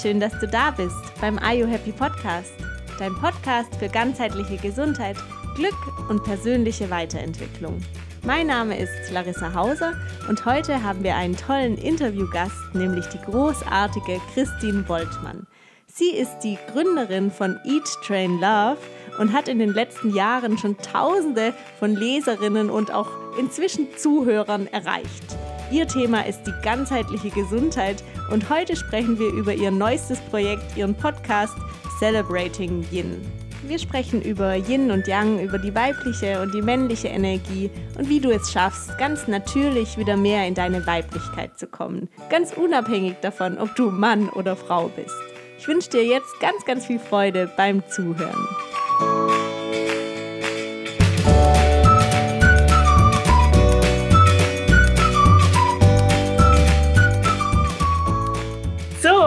schön, dass du da bist beim Are You Happy Podcast, dein Podcast für ganzheitliche Gesundheit, Glück und persönliche Weiterentwicklung. Mein Name ist Larissa Hauser und heute haben wir einen tollen Interviewgast, nämlich die großartige Christine Boltmann. Sie ist die Gründerin von Eat Train Love und hat in den letzten Jahren schon Tausende von Leserinnen und auch inzwischen Zuhörern erreicht. Ihr Thema ist die ganzheitliche Gesundheit und heute sprechen wir über ihr neuestes Projekt, ihren Podcast Celebrating Yin. Wir sprechen über Yin und Yang, über die weibliche und die männliche Energie und wie du es schaffst, ganz natürlich wieder mehr in deine Weiblichkeit zu kommen. Ganz unabhängig davon, ob du Mann oder Frau bist. Ich wünsche dir jetzt ganz, ganz viel Freude beim Zuhören.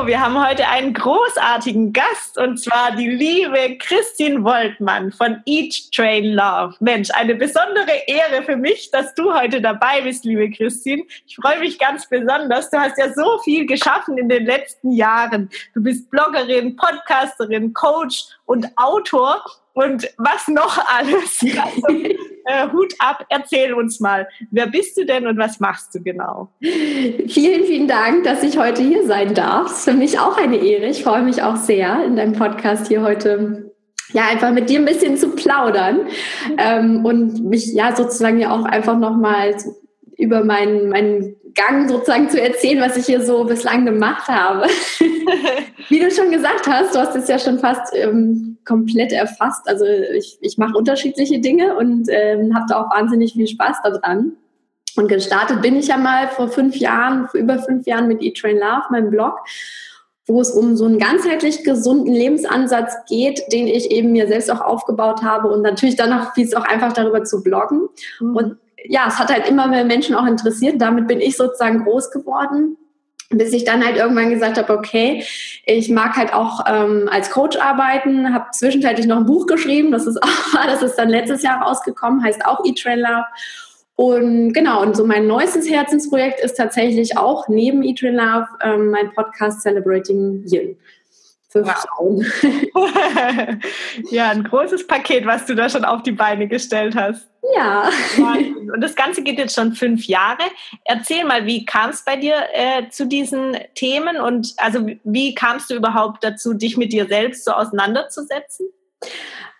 Wir haben heute einen großartigen Gast und zwar die liebe Christine Woltmann von Eat Train Love. Mensch, eine besondere Ehre für mich, dass du heute dabei bist, liebe Christine. Ich freue mich ganz besonders. Du hast ja so viel geschaffen in den letzten Jahren. Du bist Bloggerin, Podcasterin, Coach und Autor und was noch alles. Also, äh, Hut ab, erzähl uns mal, wer bist du denn und was machst du genau? Vielen, vielen Dank, dass ich heute hier sein darf. Ist für mich auch eine Ehre. Ich freue mich auch sehr, in deinem Podcast hier heute ja, einfach mit dir ein bisschen zu plaudern ähm, und mich ja sozusagen ja auch einfach nochmal über meinen, meinen Gang sozusagen zu erzählen, was ich hier so bislang gemacht habe. Wie du schon gesagt hast, du hast es ja schon fast ähm, komplett erfasst. Also ich, ich mache unterschiedliche Dinge und ähm, habe da auch wahnsinnig viel Spaß daran. Und gestartet bin ich ja mal vor fünf Jahren, vor über fünf Jahren mit Eat Train Love, meinem Blog, wo es um so einen ganzheitlich gesunden Lebensansatz geht, den ich eben mir selbst auch aufgebaut habe und natürlich dann noch fiel es auch einfach darüber zu bloggen. Mhm. Und ja, es hat halt immer mehr Menschen auch interessiert. Damit bin ich sozusagen groß geworden bis ich dann halt irgendwann gesagt habe, okay, ich mag halt auch ähm, als Coach arbeiten, habe zwischenzeitlich noch ein Buch geschrieben, das ist auch, das ist dann letztes Jahr rausgekommen, heißt auch Love. Und genau, und so mein neuestes Herzensprojekt ist tatsächlich auch neben Eat Love ähm, mein Podcast Celebrating Yin für wow. Ja, ein großes Paket, was du da schon auf die Beine gestellt hast. Ja. Und das Ganze geht jetzt schon fünf Jahre. Erzähl mal, wie kam es bei dir äh, zu diesen Themen und also wie kamst du überhaupt dazu, dich mit dir selbst so auseinanderzusetzen?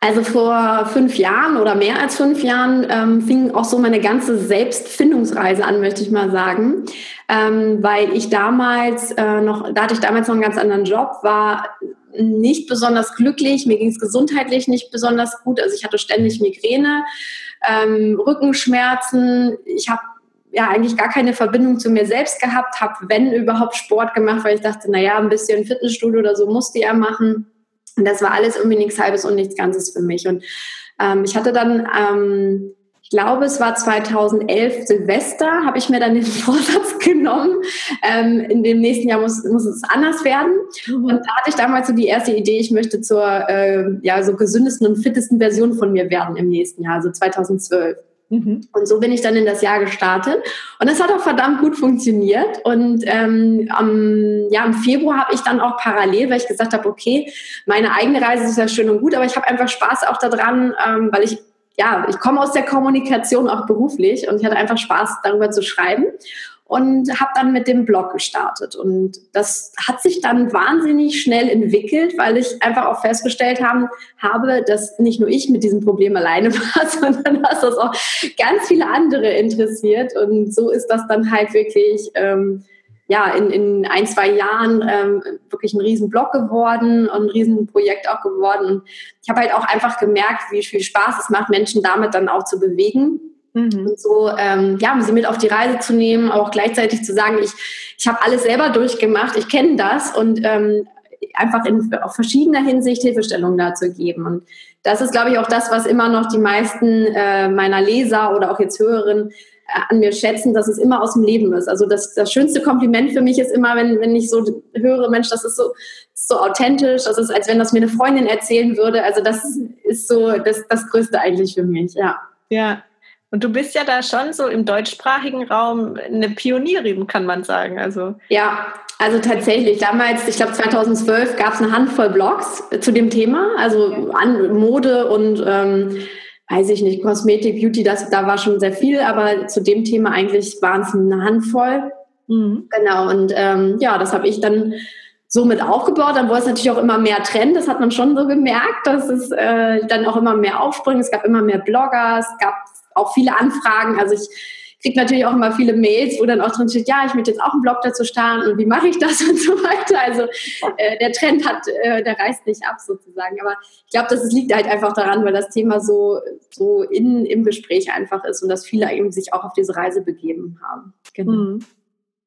Also vor fünf Jahren oder mehr als fünf Jahren ähm, fing auch so meine ganze Selbstfindungsreise an, möchte ich mal sagen, ähm, weil ich damals äh, noch, da hatte ich damals noch einen ganz anderen Job, war nicht besonders glücklich, mir ging es gesundheitlich nicht besonders gut, also ich hatte ständig Migräne, ähm, Rückenschmerzen, ich habe ja eigentlich gar keine Verbindung zu mir selbst gehabt, habe wenn überhaupt Sport gemacht, weil ich dachte, naja, ein bisschen Fitnessstudio oder so musste er machen und das war alles irgendwie nichts Halbes und nichts Ganzes für mich. Und ähm, ich hatte dann, ähm, ich glaube, es war 2011 Silvester, habe ich mir dann den Vorsatz genommen, ähm, in dem nächsten Jahr muss, muss es anders werden. Und da hatte ich damals so die erste Idee, ich möchte zur äh, ja, so gesündesten und fittesten Version von mir werden im nächsten Jahr, also 2012. Mhm. Und so bin ich dann in das Jahr gestartet. Und es hat auch verdammt gut funktioniert. Und ähm, am, ja, im Februar habe ich dann auch parallel, weil ich gesagt habe, okay, meine eigene Reise ist ja schön und gut, aber ich habe einfach Spaß auch daran, ähm, weil ich ja, ich komme aus der Kommunikation auch beruflich und ich hatte einfach Spaß darüber zu schreiben und habe dann mit dem Blog gestartet. Und das hat sich dann wahnsinnig schnell entwickelt, weil ich einfach auch festgestellt haben, habe, dass nicht nur ich mit diesem Problem alleine war, sondern dass das auch ganz viele andere interessiert. Und so ist das dann halt wirklich. Ähm, ja, in, in ein, zwei Jahren ähm, wirklich ein riesen Blog geworden und ein riesen Projekt auch geworden. Und ich habe halt auch einfach gemerkt, wie viel Spaß es macht, Menschen damit dann auch zu bewegen. Mhm. Und so, ähm, ja, um sie mit auf die Reise zu nehmen, auch gleichzeitig zu sagen, ich, ich habe alles selber durchgemacht, ich kenne das und ähm, einfach in auf verschiedener Hinsicht Hilfestellung dazu geben. Und das ist, glaube ich, auch das, was immer noch die meisten äh, meiner Leser oder auch jetzt Hörerinnen äh, an mir schätzen, dass es immer aus dem Leben ist. Also das, das schönste Kompliment für mich ist immer, wenn, wenn ich so höre, Mensch, das ist so, so authentisch, das ist, als wenn das mir eine Freundin erzählen würde. Also das ist so das, das Größte eigentlich für mich, ja. Ja, Und du bist ja da schon so im deutschsprachigen Raum eine Pionierin, kann man sagen. Also ja, also tatsächlich. Damals, ich glaube 2012, gab es eine Handvoll Blogs zu dem Thema, also an Mode und ähm, weiß ich nicht, Kosmetik, Beauty, das, da war schon sehr viel, aber zu dem Thema eigentlich waren es eine Handvoll. Mhm. Genau. Und ähm, ja, das habe ich dann somit aufgebaut. Dann wurde es natürlich auch immer mehr Trend. Das hat man schon so gemerkt, dass es äh, dann auch immer mehr aufspringt. Es gab immer mehr Blogger, es gab auch viele Anfragen. Also ich kriege natürlich auch immer viele Mails, wo dann auch drin steht, ja, ich möchte jetzt auch einen Blog dazu starten und wie mache ich das und so weiter. Also äh, der Trend hat, äh, der reißt nicht ab sozusagen. Aber ich glaube, das liegt halt einfach daran, weil das Thema so, so in, im Gespräch einfach ist und dass viele eben sich auch auf diese Reise begeben haben. Genau. Mhm.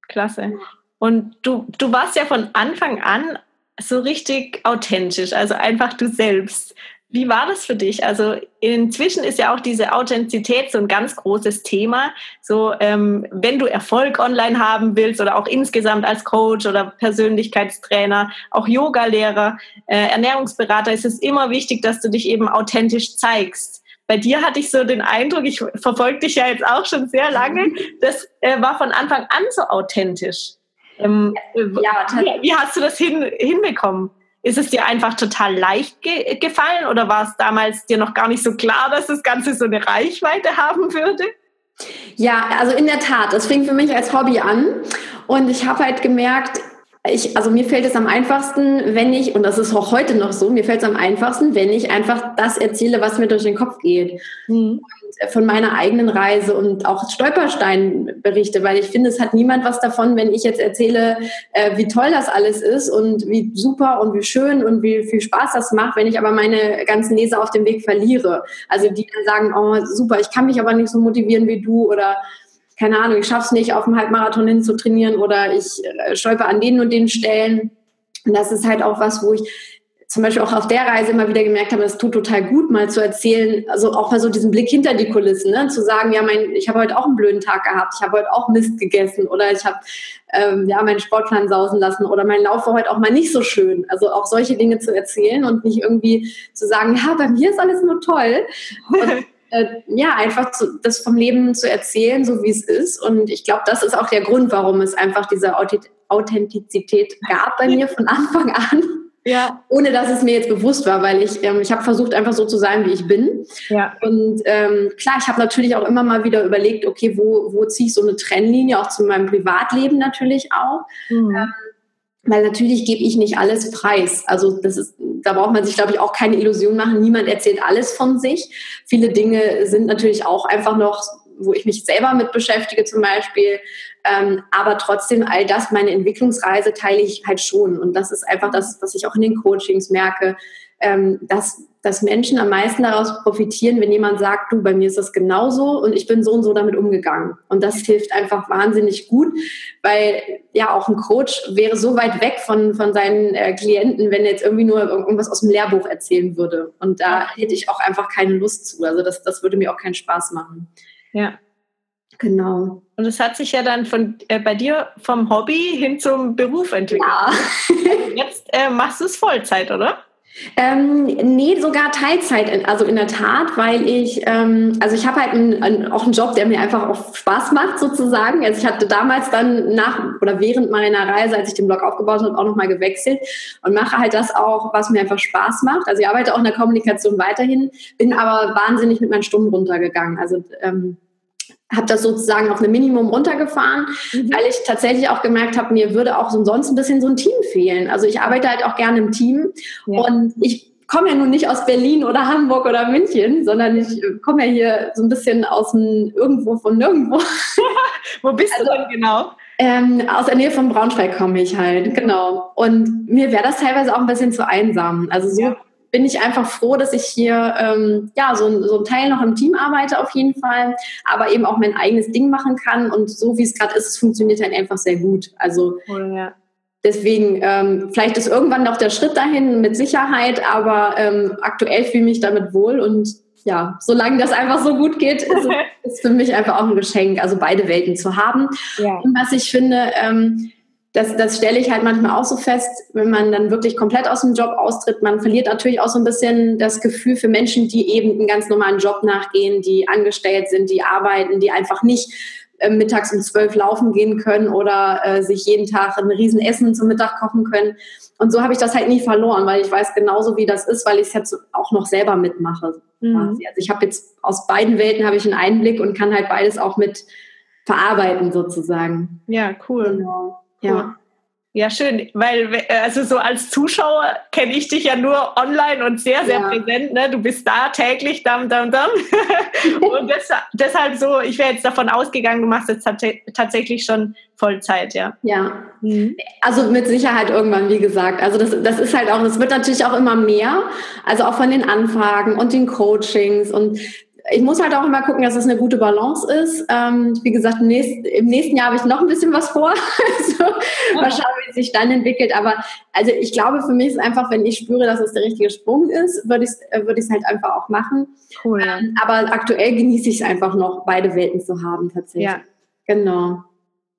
Klasse. Und du, du warst ja von Anfang an so richtig authentisch, also einfach du selbst. Wie war das für dich? Also inzwischen ist ja auch diese Authentizität so ein ganz großes Thema. So, ähm, wenn du Erfolg online haben willst oder auch insgesamt als Coach oder Persönlichkeitstrainer, auch Yogalehrer, äh, Ernährungsberater, ist es immer wichtig, dass du dich eben authentisch zeigst. Bei dir hatte ich so den Eindruck, ich verfolge dich ja jetzt auch schon sehr lange, das äh, war von Anfang an so authentisch. Ähm, ja, wie, wie hast du das hin, hinbekommen? Ist es dir einfach total leicht ge gefallen oder war es damals dir noch gar nicht so klar, dass das Ganze so eine Reichweite haben würde? Ja, also in der Tat, das fing für mich als Hobby an und ich habe halt gemerkt, ich, also mir fällt es am einfachsten, wenn ich, und das ist auch heute noch so, mir fällt es am einfachsten, wenn ich einfach das erzähle, was mir durch den Kopf geht. Mhm. von meiner eigenen Reise und auch Stolperstein berichte, weil ich finde, es hat niemand was davon, wenn ich jetzt erzähle, äh, wie toll das alles ist und wie super und wie schön und wie viel Spaß das macht, wenn ich aber meine ganzen Leser auf dem Weg verliere. Also die dann sagen, oh super, ich kann mich aber nicht so motivieren wie du oder keine Ahnung, ich schaffe es nicht, auf dem Halbmarathon hin zu trainieren oder ich äh, stolper an denen und den Stellen. Und das ist halt auch was, wo ich zum Beispiel auch auf der Reise immer wieder gemerkt habe, es tut total gut, mal zu erzählen, also auch mal so diesen Blick hinter die Kulissen, ne? zu sagen, ja, mein, ich habe heute auch einen blöden Tag gehabt, ich habe heute auch Mist gegessen oder ich habe ähm, ja meinen Sportplan sausen lassen oder mein Lauf war heute auch mal nicht so schön. Also auch solche Dinge zu erzählen und nicht irgendwie zu sagen, ja, bei mir ist alles nur toll. Und äh, ja, einfach zu, das vom Leben zu erzählen, so wie es ist. Und ich glaube, das ist auch der Grund, warum es einfach diese Authentizität gab bei mir von Anfang an. Ja. Ohne dass es mir jetzt bewusst war, weil ich, ähm, ich habe versucht, einfach so zu sein, wie ich bin. Ja. Und ähm, klar, ich habe natürlich auch immer mal wieder überlegt, okay, wo, wo ziehe ich so eine Trennlinie, auch zu meinem Privatleben natürlich auch. Mhm. Ähm, weil natürlich gebe ich nicht alles preis. Also das ist, da braucht man sich, glaube ich, auch keine Illusion machen. Niemand erzählt alles von sich. Viele Dinge sind natürlich auch einfach noch, wo ich mich selber mit beschäftige zum Beispiel. Ähm, aber trotzdem, all das, meine Entwicklungsreise teile ich halt schon. Und das ist einfach das, was ich auch in den Coachings merke, ähm, dass dass Menschen am meisten daraus profitieren, wenn jemand sagt, du, bei mir ist das genauso und ich bin so und so damit umgegangen. Und das hilft einfach wahnsinnig gut, weil ja auch ein Coach wäre so weit weg von, von seinen äh, Klienten, wenn er jetzt irgendwie nur irgendwas aus dem Lehrbuch erzählen würde. Und da hätte ich auch einfach keine Lust zu. Also das, das würde mir auch keinen Spaß machen. Ja. Genau. Und es hat sich ja dann von, äh, bei dir vom Hobby hin zum Beruf entwickelt. Ja. Jetzt äh, machst du es Vollzeit, oder? Ähm, nee, sogar Teilzeit, also in der Tat, weil ich, ähm, also ich habe halt ein, ein, auch einen Job, der mir einfach auch Spaß macht sozusagen. Also ich hatte damals dann nach oder während meiner Reise, als ich den Blog aufgebaut habe, auch nochmal gewechselt und mache halt das auch, was mir einfach Spaß macht. Also ich arbeite auch in der Kommunikation weiterhin, bin aber wahnsinnig mit meinen Stunden runtergegangen. Also ähm, habe das sozusagen auf ein Minimum runtergefahren, mhm. weil ich tatsächlich auch gemerkt habe, mir würde auch sonst ein bisschen so ein Team fehlen. Also ich arbeite halt auch gerne im Team ja. und ich komme ja nun nicht aus Berlin oder Hamburg oder München, sondern ich komme ja hier so ein bisschen aus dem irgendwo von nirgendwo. Wo bist also, du denn genau? Ähm, aus der Nähe von Braunschweig komme ich halt, genau. Und mir wäre das teilweise auch ein bisschen zu einsam. Also so ja bin ich einfach froh, dass ich hier ähm, ja so, so ein Teil noch im Team arbeite auf jeden Fall, aber eben auch mein eigenes Ding machen kann und so wie es gerade ist, es funktioniert halt einfach sehr gut. Also ja. deswegen ähm, vielleicht ist irgendwann noch der Schritt dahin mit Sicherheit, aber ähm, aktuell fühle ich mich damit wohl und ja, solange das einfach so gut geht, ist es für mich einfach auch ein Geschenk, also beide Welten zu haben. Ja. Und was ich finde, ähm, das, das stelle ich halt manchmal auch so fest, wenn man dann wirklich komplett aus dem Job austritt. Man verliert natürlich auch so ein bisschen das Gefühl für Menschen, die eben einen ganz normalen Job nachgehen, die angestellt sind, die arbeiten, die einfach nicht äh, mittags um zwölf laufen gehen können oder äh, sich jeden Tag ein Riesenessen zum Mittag kochen können. Und so habe ich das halt nie verloren, weil ich weiß genauso, wie das ist, weil ich es jetzt auch noch selber mitmache. Mhm. Also ich habe jetzt aus beiden Welten habe ich einen Einblick und kann halt beides auch mit verarbeiten sozusagen. Ja, cool. Genau. Ja. Ja, schön, weil also so als Zuschauer kenne ich dich ja nur online und sehr, sehr ja. präsent. Ne? Du bist da täglich, dam, dam, dam. und das, deshalb so, ich wäre jetzt davon ausgegangen, du machst jetzt tatsächlich schon Vollzeit, ja. Ja, mhm. also mit Sicherheit irgendwann, wie gesagt. Also das, das ist halt auch, das wird natürlich auch immer mehr, also auch von den Anfragen und den Coachings und ich muss halt auch immer gucken, dass es eine gute Balance ist. Ähm, wie gesagt, im nächsten, im nächsten Jahr habe ich noch ein bisschen was vor. also, mal schauen, wie es sich dann entwickelt. Aber also ich glaube, für mich ist einfach, wenn ich spüre, dass es der richtige Sprung ist, würde ich es äh, würd halt einfach auch machen. Cool. Ähm, aber aktuell genieße ich es einfach noch, beide Welten zu haben tatsächlich. Ja. Genau.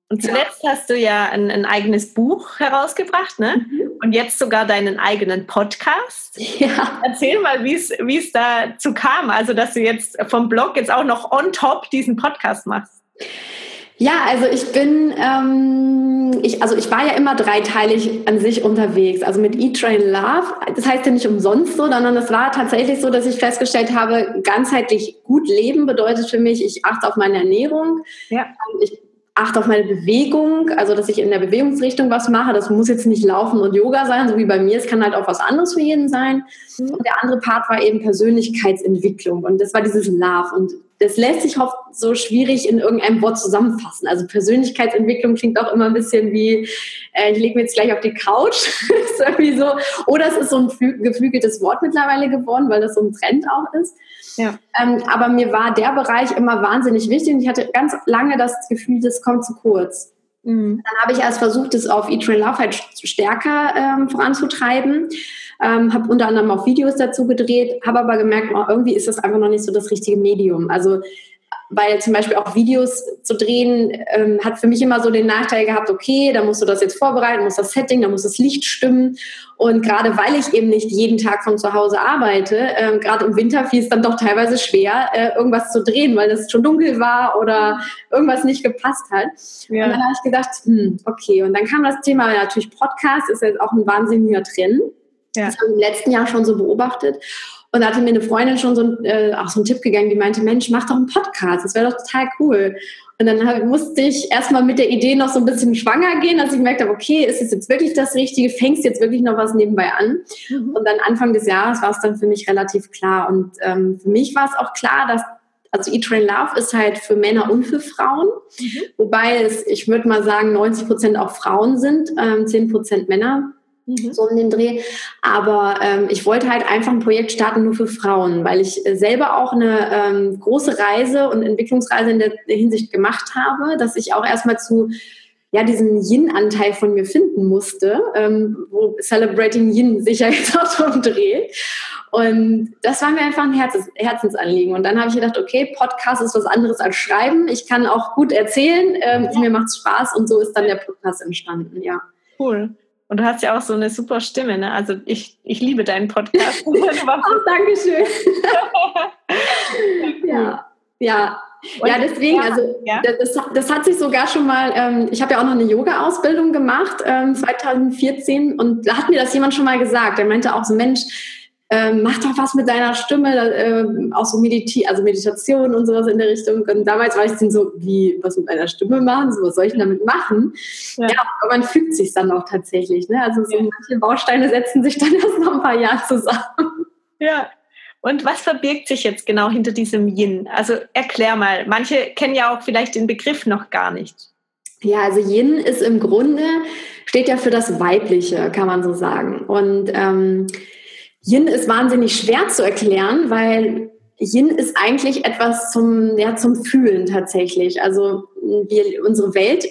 Und zuletzt ja. hast du ja ein, ein, eigenes Buch herausgebracht, ne? Mhm. Und jetzt sogar deinen eigenen Podcast. Ja. Erzähl mal, wie es dazu kam, also dass du jetzt vom Blog jetzt auch noch on top diesen Podcast machst. Ja, also ich bin, ähm, ich, also ich war ja immer dreiteilig an sich unterwegs. Also mit Eat, Train, Love. Das heißt ja nicht umsonst so, sondern es war tatsächlich so, dass ich festgestellt habe, ganzheitlich gut leben bedeutet für mich, ich achte auf meine Ernährung. Ja. Ich achte auf meine Bewegung, also dass ich in der Bewegungsrichtung was mache. Das muss jetzt nicht Laufen und Yoga sein, so wie bei mir. Es kann halt auch was anderes für jeden sein. Mhm. Und der andere Part war eben Persönlichkeitsentwicklung. Und das war dieses Love. Und das lässt sich oft so schwierig in irgendeinem Wort zusammenfassen. Also Persönlichkeitsentwicklung klingt auch immer ein bisschen wie, äh, ich lege mir jetzt gleich auf die Couch. ist irgendwie so. Oder es ist so ein geflügeltes Wort mittlerweile geworden, weil das so ein Trend auch ist. Ja. Ähm, aber mir war der Bereich immer wahnsinnig wichtig und ich hatte ganz lange das Gefühl, das kommt zu kurz. Mhm. Dann habe ich erst versucht, das auf Eat, Train, Love halt stärker ähm, voranzutreiben. Ähm, habe unter anderem auch Videos dazu gedreht, habe aber gemerkt, oh, irgendwie ist das einfach noch nicht so das richtige Medium. Also weil zum Beispiel auch Videos zu drehen, ähm, hat für mich immer so den Nachteil gehabt, okay, da musst du das jetzt vorbereiten, muss das Setting, da muss das Licht stimmen. Und gerade weil ich eben nicht jeden Tag von zu Hause arbeite, ähm, gerade im Winter fiel es dann doch teilweise schwer, äh, irgendwas zu drehen, weil es schon dunkel war oder irgendwas nicht gepasst hat. Ja. Und dann habe ich gedacht, hm, okay. Und dann kam das Thema natürlich Podcast, ist jetzt auch ein wahnsinniger Trend. Ja. Das habe ich im letzten Jahr schon so beobachtet. Und da hatte mir eine Freundin schon so, ein, äh, auch so einen Tipp gegeben, die meinte, Mensch, mach doch einen Podcast, das wäre doch total cool. Und dann hab, musste ich erstmal mit der Idee noch so ein bisschen schwanger gehen, dass ich gemerkt habe, okay, ist es jetzt wirklich das Richtige? Fängst jetzt wirklich noch was nebenbei an? Mhm. Und dann Anfang des Jahres war es dann für mich relativ klar. Und ähm, für mich war es auch klar, dass also Eat, Train, Love ist halt für Männer und für Frauen, mhm. wobei es, ich würde mal sagen, 90 Prozent auch Frauen sind, ähm, 10 Prozent Männer. Mhm. so um den Dreh. Aber ähm, ich wollte halt einfach ein Projekt starten nur für Frauen, weil ich äh, selber auch eine ähm, große Reise und Entwicklungsreise in der Hinsicht gemacht habe, dass ich auch erstmal zu ja, diesen Yin-Anteil von mir finden musste, ähm, wo Celebrating Yin sich ja jetzt auch drum dreht. Und das war mir einfach ein Herzens Herzensanliegen. Und dann habe ich gedacht, okay, Podcast ist was anderes als Schreiben. Ich kann auch gut erzählen, ähm, mir macht es Spaß und so ist dann der Podcast entstanden, ja. Cool. Und du hast ja auch so eine super Stimme, ne? Also ich, ich liebe deinen Podcast. oh, Dankeschön. ja, ja. Und, ja, deswegen, also ja? Das, das hat sich sogar schon mal, ähm, ich habe ja auch noch eine Yoga-Ausbildung gemacht, ähm, 2014, und da hat mir das jemand schon mal gesagt. Der meinte auch so, Mensch, ähm, mach doch was mit deiner Stimme, äh, auch so Mediti also Meditation und sowas in der Richtung. Und damals war ich dann so, wie, was mit meiner Stimme machen? So, was soll ich denn damit machen? Ja, ja aber man fügt sich dann auch tatsächlich. Ne? Also so ja. manche Bausteine setzen sich dann erst noch ein paar Jahre zusammen. Ja. Und was verbirgt sich jetzt genau hinter diesem Yin? Also erklär mal. Manche kennen ja auch vielleicht den Begriff noch gar nicht. Ja, also Yin ist im Grunde, steht ja für das Weibliche, kann man so sagen. Und ähm, Yin ist wahnsinnig schwer zu erklären, weil Yin ist eigentlich etwas zum, ja, zum Fühlen tatsächlich. Also wir, unsere Welt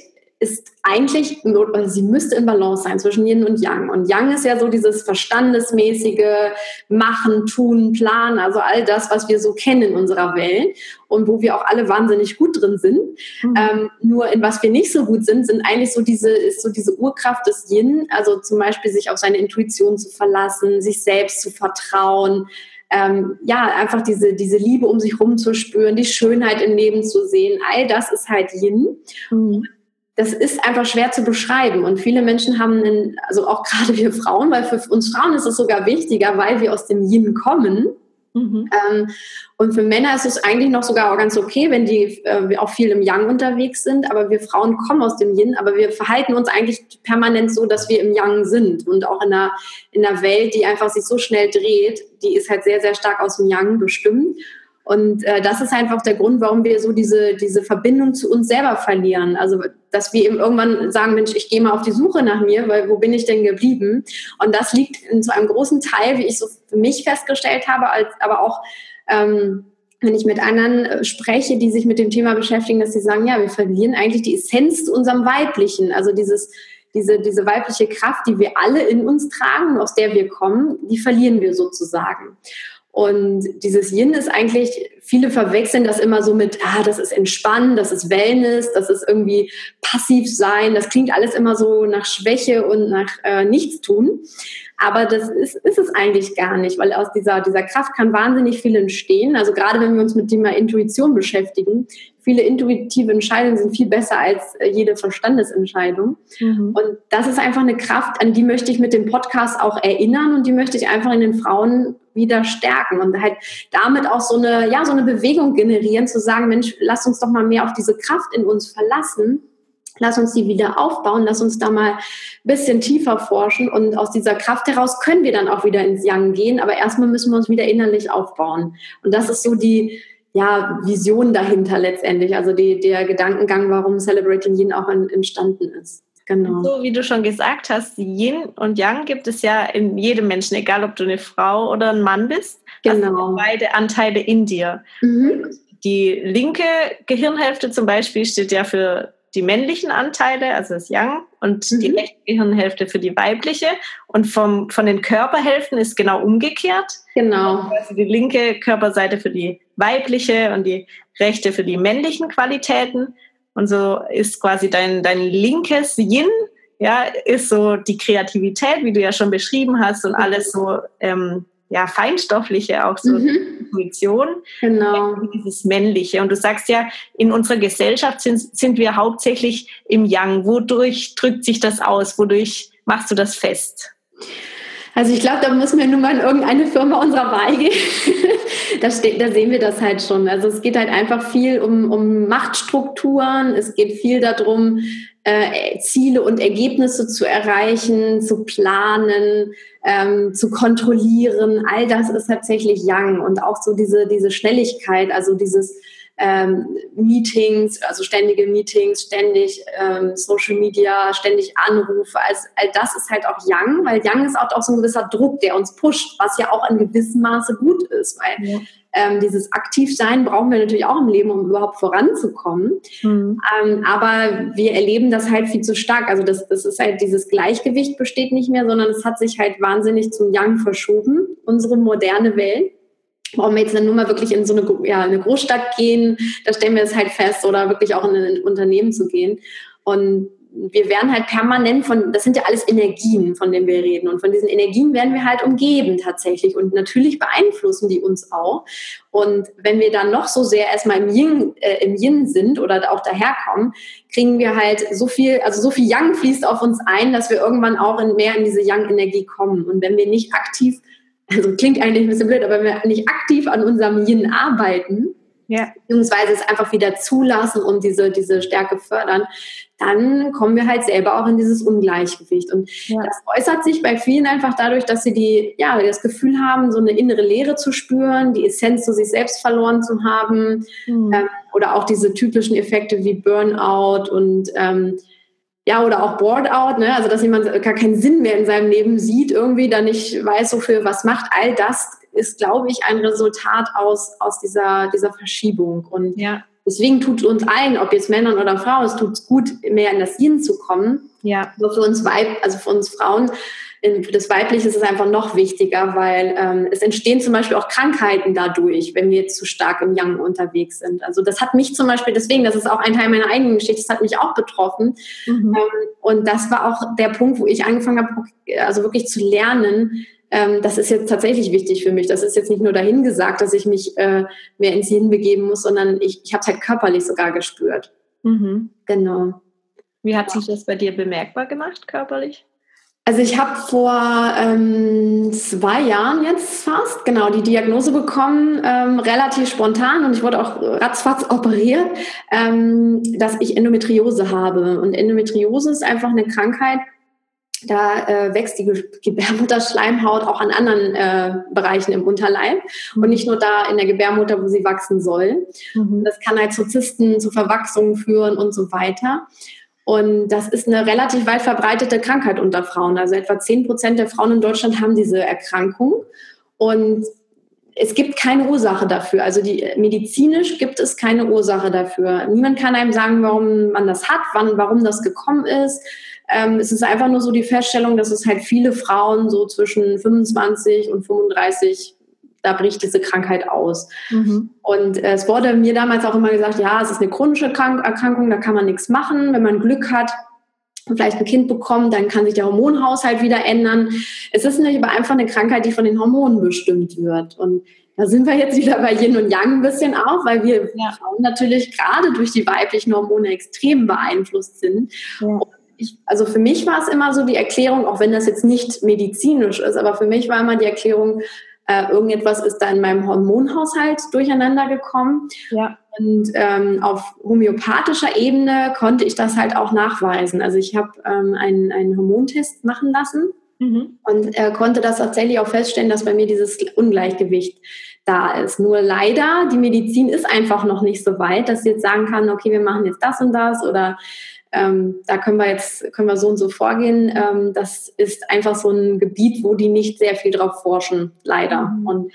ist eigentlich, sie müsste in Balance sein zwischen Yin und Yang. Und Yang ist ja so dieses verstandesmäßige Machen, Tun, Planen, also all das, was wir so kennen in unserer Welt und wo wir auch alle wahnsinnig gut drin sind. Mhm. Ähm, nur in was wir nicht so gut sind, sind eigentlich so diese, ist so diese Urkraft des Yin, also zum Beispiel sich auf seine Intuition zu verlassen, sich selbst zu vertrauen, ähm, ja, einfach diese, diese Liebe um sich rum zu spüren, die Schönheit im Leben zu sehen, all das ist halt Yin. Mhm. Das ist einfach schwer zu beschreiben. Und viele Menschen haben, einen, also auch gerade wir Frauen, weil für uns Frauen ist es sogar wichtiger, weil wir aus dem Yin kommen. Mhm. Ähm, und für Männer ist es eigentlich noch sogar auch ganz okay, wenn die äh, auch viel im Yang unterwegs sind. Aber wir Frauen kommen aus dem Yin, aber wir verhalten uns eigentlich permanent so, dass wir im Yang sind. Und auch in einer, in einer Welt, die einfach sich so schnell dreht, die ist halt sehr, sehr stark aus dem Yang bestimmt. Und äh, das ist einfach der Grund, warum wir so diese, diese Verbindung zu uns selber verlieren. Also, dass wir eben irgendwann sagen, Mensch, ich gehe mal auf die Suche nach mir, weil wo bin ich denn geblieben? Und das liegt in so einem großen Teil, wie ich so für mich festgestellt habe, als, aber auch, ähm, wenn ich mit anderen äh, spreche, die sich mit dem Thema beschäftigen, dass sie sagen, ja, wir verlieren eigentlich die Essenz zu unserem Weiblichen. Also dieses, diese, diese weibliche Kraft, die wir alle in uns tragen, aus der wir kommen, die verlieren wir sozusagen. Und dieses Yin ist eigentlich, viele verwechseln das immer so mit, ah, das ist Entspannen, das ist Wellness, das ist irgendwie passiv sein. Das klingt alles immer so nach Schwäche und nach äh, Nichtstun. Aber das ist, ist es eigentlich gar nicht, weil aus dieser, dieser Kraft kann wahnsinnig viel entstehen. Also gerade wenn wir uns mit dem Thema Intuition beschäftigen, viele intuitive Entscheidungen sind viel besser als äh, jede Verstandesentscheidung. Mhm. Und das ist einfach eine Kraft, an die möchte ich mit dem Podcast auch erinnern und die möchte ich einfach in den Frauen wieder stärken und halt damit auch so eine, ja, so eine Bewegung generieren, zu sagen, Mensch, lass uns doch mal mehr auf diese Kraft in uns verlassen. Lass uns die wieder aufbauen, lass uns da mal ein bisschen tiefer forschen und aus dieser Kraft heraus können wir dann auch wieder ins Yang gehen, aber erstmal müssen wir uns wieder innerlich aufbauen. Und das ist so die, ja, Vision dahinter letztendlich, also die, der Gedankengang, warum Celebrating Yin auch entstanden ist. Genau. So wie du schon gesagt hast, Yin und Yang gibt es ja in jedem Menschen, egal ob du eine Frau oder ein Mann bist. Genau. beide Anteile in dir. Mhm. Die linke Gehirnhälfte zum Beispiel steht ja für die männlichen Anteile, also das Yang, und mhm. die rechte Gehirnhälfte für die weibliche. Und vom, von den Körperhälften ist genau umgekehrt. Genau. Also die linke Körperseite für die weibliche und die rechte für die männlichen Qualitäten. Und so ist quasi dein, dein linkes Yin, ja, ist so die Kreativität, wie du ja schon beschrieben hast, und alles so ähm, ja, feinstoffliche, auch so mhm. Intuition. Genau. Dieses Männliche. Und du sagst ja, in unserer Gesellschaft sind, sind wir hauptsächlich im Yang. Wodurch drückt sich das aus? Wodurch machst du das fest? Also ich glaube, da müssen wir nun mal in irgendeine Firma unserer Wahl gehen. da, steht, da sehen wir das halt schon. Also es geht halt einfach viel um, um Machtstrukturen, es geht viel darum, äh, Ziele und Ergebnisse zu erreichen, zu planen, ähm, zu kontrollieren. All das ist tatsächlich Young und auch so diese, diese Schnelligkeit, also dieses ähm, Meetings, also ständige Meetings, ständig ähm, Social Media, ständig Anrufe. Also, all das ist halt auch Young, weil Young ist auch, auch so ein gewisser Druck, der uns pusht, was ja auch in gewissem Maße gut ist, weil ja. ähm, dieses Aktivsein brauchen wir natürlich auch im Leben, um überhaupt voranzukommen. Mhm. Ähm, aber wir erleben das halt viel zu stark. Also das, das ist halt dieses Gleichgewicht besteht nicht mehr, sondern es hat sich halt wahnsinnig zum Young verschoben, unsere moderne Welt warum wir jetzt dann nur mal wirklich in so eine, ja, eine Großstadt gehen, da stellen wir es halt fest, oder wirklich auch in ein Unternehmen zu gehen. Und wir werden halt permanent von, das sind ja alles Energien, von denen wir reden. Und von diesen Energien werden wir halt umgeben tatsächlich. Und natürlich beeinflussen die uns auch. Und wenn wir dann noch so sehr erstmal im Yin, äh, im Yin sind oder auch daherkommen, kriegen wir halt so viel, also so viel Yang fließt auf uns ein, dass wir irgendwann auch in, mehr in diese Yang-Energie kommen. Und wenn wir nicht aktiv also klingt eigentlich ein bisschen blöd, aber wenn wir nicht aktiv an unserem Yin arbeiten, ja. beziehungsweise es einfach wieder zulassen und diese, diese Stärke fördern, dann kommen wir halt selber auch in dieses Ungleichgewicht. Und ja. das äußert sich bei vielen einfach dadurch, dass sie die, ja, das Gefühl haben, so eine innere Leere zu spüren, die Essenz zu sich selbst verloren zu haben, mhm. ähm, oder auch diese typischen Effekte wie Burnout und ähm, ja, oder auch Board out, ne? also dass jemand gar keinen Sinn mehr in seinem Leben sieht, irgendwie dann nicht weiß, wofür was macht. All das ist, glaube ich, ein Resultat aus, aus dieser, dieser Verschiebung. Und ja. Deswegen tut uns allen, ob jetzt Männern oder Frauen, es tut gut, mehr in das Yin zu kommen. Ja. Aber für uns Weib, also für uns Frauen, für das Weibliche ist es einfach noch wichtiger, weil ähm, es entstehen zum Beispiel auch Krankheiten dadurch, wenn wir jetzt zu stark im Yang unterwegs sind. Also das hat mich zum Beispiel, deswegen, das ist auch ein Teil meiner eigenen Geschichte, das hat mich auch betroffen. Mhm. Ähm, und das war auch der Punkt, wo ich angefangen habe, also wirklich zu lernen, ähm, das ist jetzt tatsächlich wichtig für mich. Das ist jetzt nicht nur dahin gesagt, dass ich mich äh, mehr ins Hin begeben muss, sondern ich, ich habe es halt körperlich sogar gespürt. Mhm. Genau. Wie hat sich das bei dir bemerkbar gemacht, körperlich? Also ich habe vor ähm, zwei Jahren jetzt fast genau die Diagnose bekommen, ähm, relativ spontan und ich wurde auch ratzfatz operiert, ähm, dass ich Endometriose habe. Und Endometriose ist einfach eine Krankheit, da äh, wächst die Gebärmutterschleimhaut auch an anderen äh, Bereichen im Unterleib und nicht nur da in der Gebärmutter, wo sie wachsen soll. Mhm. Das kann halt zu Zysten, zu Verwachsungen führen und so weiter. Und das ist eine relativ weit verbreitete Krankheit unter Frauen. Also etwa 10 Prozent der Frauen in Deutschland haben diese Erkrankung. Und es gibt keine Ursache dafür. Also die, medizinisch gibt es keine Ursache dafür. Niemand kann einem sagen, warum man das hat, wann, warum das gekommen ist. Ähm, es ist einfach nur so die Feststellung, dass es halt viele Frauen so zwischen 25 und 35 da bricht diese Krankheit aus. Mhm. Und äh, es wurde mir damals auch immer gesagt, ja, es ist eine chronische Krank Erkrankung, da kann man nichts machen. Wenn man Glück hat und vielleicht ein Kind bekommt, dann kann sich der Hormonhaushalt wieder ändern. Es ist nicht aber einfach eine Krankheit, die von den Hormonen bestimmt wird. Und da sind wir jetzt wieder bei Yin und Yang ein bisschen auch, weil wir ja. Frauen natürlich gerade durch die weiblichen Hormone extrem beeinflusst sind. Ja. Ich, also für mich war es immer so die Erklärung, auch wenn das jetzt nicht medizinisch ist, aber für mich war immer die Erklärung, äh, irgendetwas ist da in meinem Hormonhaushalt durcheinander gekommen. Ja. Und ähm, auf homöopathischer Ebene konnte ich das halt auch nachweisen. Also ich habe ähm, einen, einen Hormontest machen lassen mhm. und äh, konnte das tatsächlich auch feststellen, dass bei mir dieses Ungleichgewicht da ist. Nur leider, die Medizin ist einfach noch nicht so weit, dass sie jetzt sagen kann, okay, wir machen jetzt das und das oder ähm, da können wir jetzt können wir so und so vorgehen. Ähm, das ist einfach so ein Gebiet, wo die nicht sehr viel drauf forschen, leider. Mhm. Und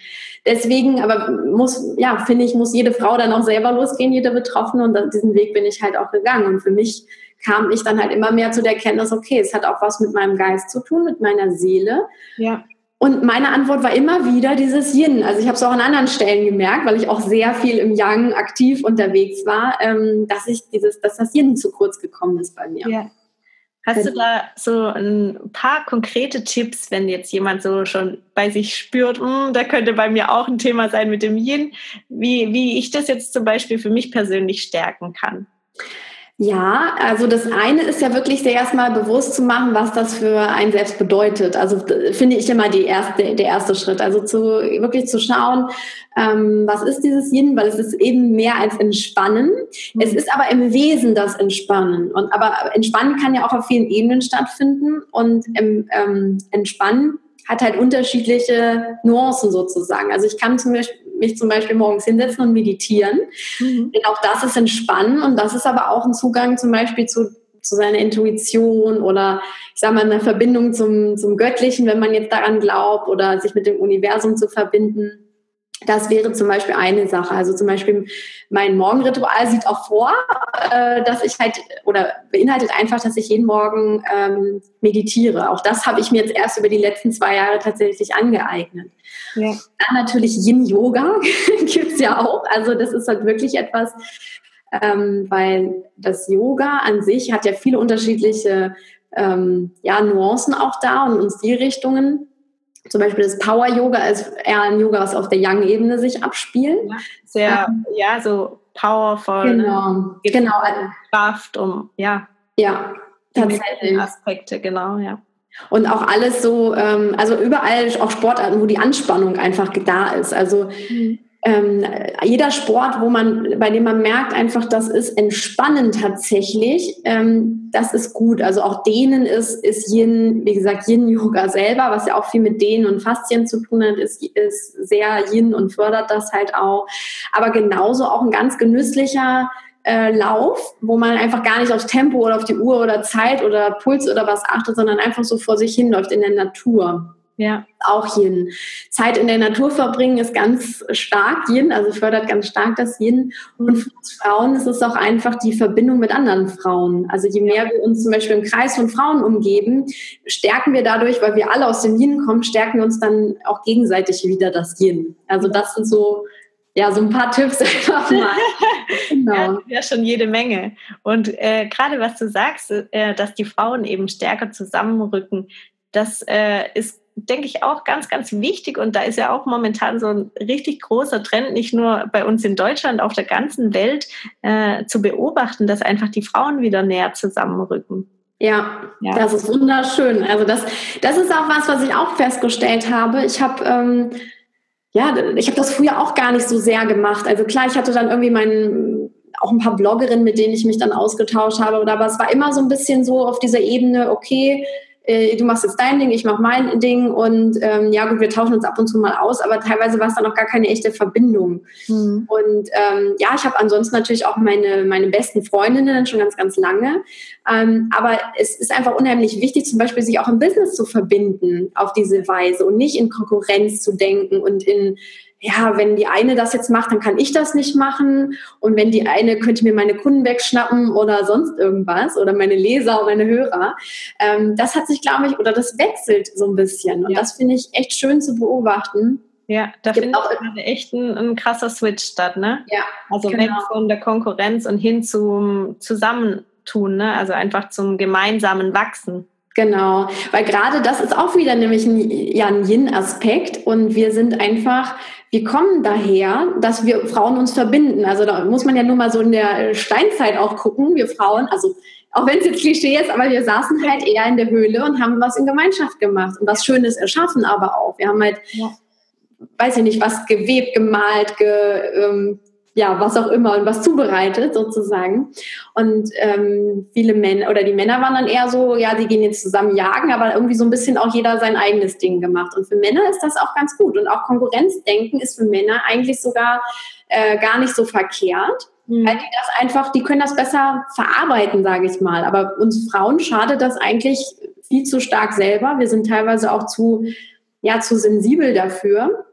deswegen, aber muss, ja, finde ich, muss jede Frau dann auch selber losgehen, jede Betroffene. Und diesen Weg bin ich halt auch gegangen. Und für mich kam ich dann halt immer mehr zu der Kenntnis, okay, es hat auch was mit meinem Geist zu tun, mit meiner Seele. Ja. Und meine Antwort war immer wieder dieses Yin. Also ich habe es auch an anderen Stellen gemerkt, weil ich auch sehr viel im Yang aktiv unterwegs war, ähm, dass ich dieses, dass das Yin zu kurz gekommen ist bei mir. Ja. Hast du da so ein paar konkrete Tipps, wenn jetzt jemand so schon bei sich spürt, hm, da könnte bei mir auch ein Thema sein mit dem Yin, wie, wie ich das jetzt zum Beispiel für mich persönlich stärken kann? Ja, also das eine ist ja wirklich sehr erstmal bewusst zu machen, was das für ein selbst bedeutet. Also finde ich immer die erste, der erste Schritt. Also zu wirklich zu schauen, ähm, was ist dieses Yin, weil es ist eben mehr als Entspannen. Mhm. Es ist aber im Wesen das Entspannen. Und aber Entspannen kann ja auch auf vielen Ebenen stattfinden und im, ähm, Entspannen hat halt unterschiedliche Nuancen sozusagen. Also ich kann zum Beispiel mich zum Beispiel morgens hinsetzen und meditieren. Mhm. Denn auch das ist Entspannen und das ist aber auch ein Zugang zum Beispiel zu, zu seiner Intuition oder ich sage mal eine Verbindung zum, zum Göttlichen, wenn man jetzt daran glaubt oder sich mit dem Universum zu verbinden. Das wäre zum Beispiel eine Sache. Also zum Beispiel mein Morgenritual sieht auch vor, äh, dass ich halt oder beinhaltet einfach, dass ich jeden Morgen ähm, meditiere. Auch das habe ich mir jetzt erst über die letzten zwei Jahre tatsächlich angeeignet. Ja. Dann natürlich Yin Yoga gibt es ja auch. Also das ist halt wirklich etwas, ähm, weil das Yoga an sich hat ja viele unterschiedliche ähm, ja, Nuancen auch da und, und Stilrichtungen. Zum Beispiel das Power Yoga ist eher ein Yoga, was auf der Young-Ebene sich abspielt. Ja, sehr, ähm, ja, so powerful. Ne? Genau, genau. Kraft, um, ja. Ja, tatsächlich. Aspekte, genau, ja. Und auch alles so, ähm, also überall auch Sportarten, wo die Anspannung einfach da ist. Also mhm ähm, jeder Sport, wo man, bei dem man merkt einfach, das ist entspannend tatsächlich, ähm, das ist gut. Also auch Dehnen ist, ist Yin, wie gesagt, Yin-Yoga selber, was ja auch viel mit Dehnen und Faszien zu tun hat, ist, ist sehr Yin und fördert das halt auch. Aber genauso auch ein ganz genüsslicher äh, Lauf, wo man einfach gar nicht aufs Tempo oder auf die Uhr oder Zeit oder Puls oder was achtet, sondern einfach so vor sich hinläuft in der Natur. Ja. Auch Yin. Zeit in der Natur verbringen ist ganz stark Yin, also fördert ganz stark das Yin. Und für uns Frauen ist es auch einfach die Verbindung mit anderen Frauen. Also je mehr wir uns zum Beispiel im Kreis von Frauen umgeben, stärken wir dadurch, weil wir alle aus dem Yin kommen, stärken wir uns dann auch gegenseitig wieder das Yin. Also das sind so ja, so ein paar Tipps einfach mal. genau. Ja, ja, schon jede Menge. Und äh, gerade was du sagst, äh, dass die Frauen eben stärker zusammenrücken, das äh, ist, denke ich, auch ganz, ganz wichtig. Und da ist ja auch momentan so ein richtig großer Trend, nicht nur bei uns in Deutschland, auf der ganzen Welt äh, zu beobachten, dass einfach die Frauen wieder näher zusammenrücken. Ja, ja, das ist wunderschön. Also das, das ist auch was, was ich auch festgestellt habe. Ich habe ähm, ja, ich habe das früher auch gar nicht so sehr gemacht. Also klar, ich hatte dann irgendwie meinen auch ein paar Bloggerinnen, mit denen ich mich dann ausgetauscht habe, aber es war immer so ein bisschen so auf dieser Ebene, okay, äh, du machst jetzt dein Ding, ich mache mein Ding und ähm, ja gut, wir tauschen uns ab und zu mal aus, aber teilweise war es dann auch gar keine echte Verbindung. Mhm. Und ähm, ja, ich habe ansonsten natürlich auch meine, meine besten Freundinnen schon ganz, ganz lange. Ähm, aber es ist einfach unheimlich wichtig, zum Beispiel sich auch im Business zu verbinden auf diese Weise und nicht in Konkurrenz zu denken und in ja, wenn die eine das jetzt macht, dann kann ich das nicht machen. Und wenn die eine könnte mir meine Kunden wegschnappen oder sonst irgendwas oder meine Leser oder meine Hörer. Ähm, das hat sich, glaube ich, oder das wechselt so ein bisschen. Und ja. das finde ich echt schön zu beobachten. Ja, da findet auch gerade echt ein, ein, krasser Switch statt, ne? Ja. Also genau. weg von der Konkurrenz und hin zum Zusammentun, ne? Also einfach zum gemeinsamen Wachsen. Genau, weil gerade das ist auch wieder nämlich ein, ja, ein Yin-Aspekt und wir sind einfach, wir kommen daher, dass wir Frauen uns verbinden. Also da muss man ja nur mal so in der Steinzeit auch gucken, wir Frauen, also auch wenn es jetzt Klischee ist, aber wir saßen halt eher in der Höhle und haben was in Gemeinschaft gemacht und was Schönes erschaffen aber auch. Wir haben halt, ja. weiß ich nicht, was gewebt, gemalt, ge, ähm, ja, was auch immer und was zubereitet sozusagen. Und ähm, viele Männer oder die Männer waren dann eher so, ja, die gehen jetzt zusammen jagen, aber irgendwie so ein bisschen auch jeder sein eigenes Ding gemacht. Und für Männer ist das auch ganz gut. Und auch Konkurrenzdenken ist für Männer eigentlich sogar äh, gar nicht so verkehrt. Mhm. Weil die das einfach, die können das besser verarbeiten, sage ich mal. Aber uns Frauen schadet das eigentlich viel zu stark selber. Wir sind teilweise auch zu, ja, zu sensibel dafür.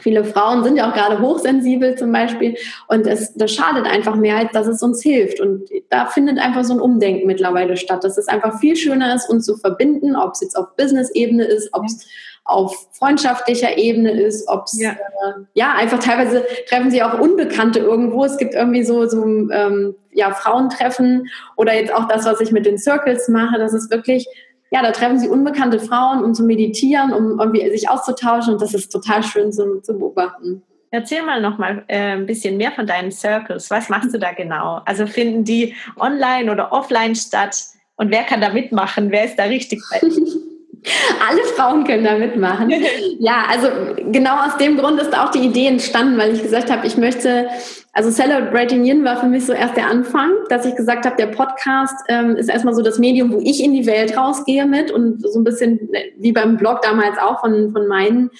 Viele Frauen sind ja auch gerade hochsensibel zum Beispiel und es, das schadet einfach mehr, als dass es uns hilft. Und da findet einfach so ein Umdenken mittlerweile statt, dass es einfach viel schöner ist, uns zu verbinden, ob es jetzt auf Business-Ebene ist, ob es auf freundschaftlicher Ebene ist, ob es ja. Äh, ja. einfach teilweise treffen sie auch Unbekannte irgendwo. Es gibt irgendwie so, so ähm, ja, Frauentreffen oder jetzt auch das, was ich mit den Circles mache, das ist wirklich ja, da treffen sie unbekannte Frauen, um zu meditieren, um irgendwie sich auszutauschen und das ist total schön zu, zu beobachten. Erzähl mal noch mal äh, ein bisschen mehr von deinen Circles. Was machst du da genau? Also finden die online oder offline statt? Und wer kann da mitmachen? Wer ist da richtig bei? Alle Frauen können da mitmachen. ja, also genau aus dem Grund ist auch die Idee entstanden, weil ich gesagt habe, ich möchte, also Celebrating Yin war für mich so erst der Anfang, dass ich gesagt habe, der Podcast ähm, ist erstmal so das Medium, wo ich in die Welt rausgehe mit und so ein bisschen äh, wie beim Blog damals auch von, von meinen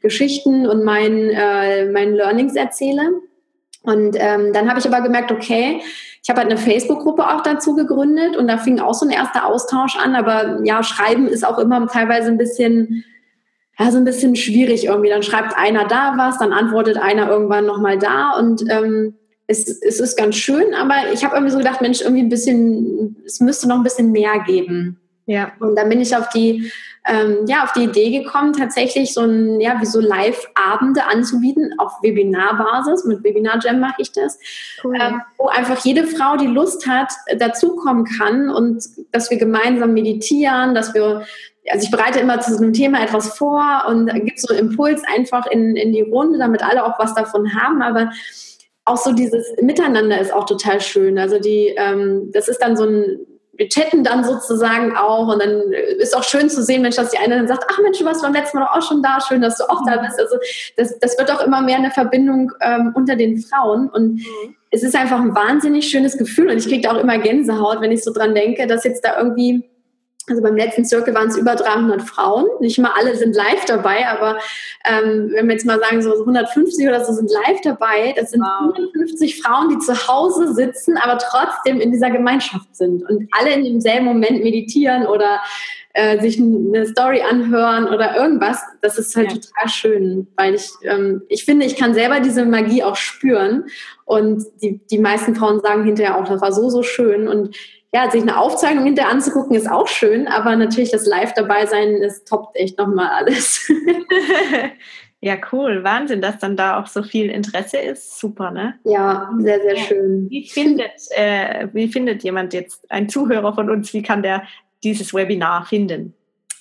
Geschichten und meinen, äh, meinen Learnings erzähle. Und ähm, dann habe ich aber gemerkt, okay, ich habe halt eine Facebook-Gruppe auch dazu gegründet und da fing auch so ein erster Austausch an. Aber ja, Schreiben ist auch immer teilweise ein bisschen, ja, so ein bisschen schwierig irgendwie. Dann schreibt einer da was, dann antwortet einer irgendwann nochmal da und ähm, es, es ist ganz schön, aber ich habe irgendwie so gedacht, Mensch, irgendwie ein bisschen, es müsste noch ein bisschen mehr geben. Ja. Und dann bin ich auf die ähm, ja, auf die Idee gekommen, tatsächlich so ein, ja, wie so Live-Abende anzubieten, auf Webinarbasis. Mit Webinar Jam mache ich das. Cool. Ähm, wo einfach jede Frau, die Lust hat, dazukommen kann und dass wir gemeinsam meditieren, dass wir also ich bereite immer zu so einem Thema etwas vor und gibt so einen Impuls einfach in, in die Runde, damit alle auch was davon haben. Aber auch so dieses Miteinander ist auch total schön. Also die, ähm, das ist dann so ein wir chatten dann sozusagen auch und dann ist auch schön zu sehen, Mensch, dass die eine dann sagt, ach Mensch, du warst beim letzten Mal doch auch schon da, schön, dass du auch da bist. Also das, das wird auch immer mehr eine Verbindung ähm, unter den Frauen und mhm. es ist einfach ein wahnsinnig schönes Gefühl und ich kriege auch immer Gänsehaut, wenn ich so dran denke, dass jetzt da irgendwie Also beim letzten Circle waren es über 300 Frauen. Nicht mal alle sind live dabei, aber ähm, wenn wir jetzt mal sagen, so 150 oder so sind live dabei, das sind wow. 150 Frauen, die zu Hause sitzen, aber trotzdem in dieser Gemeinschaft sind und alle in demselben Moment meditieren oder äh, sich eine Story anhören oder irgendwas. Das ist halt ja. total schön, weil ich, ähm, ich finde, ich kann selber diese Magie auch spüren und die, die meisten Frauen sagen hinterher auch, das war so, so schön und ja, sich eine Aufzeichnung hinterher anzugucken, ist auch schön, aber natürlich das Live dabei sein, ist toppt echt nochmal alles. ja, cool. Wahnsinn, dass dann da auch so viel Interesse ist. Super, ne? Ja, sehr, sehr schön. Wie findet, äh, wie findet jemand jetzt, ein Zuhörer von uns, wie kann der dieses Webinar finden?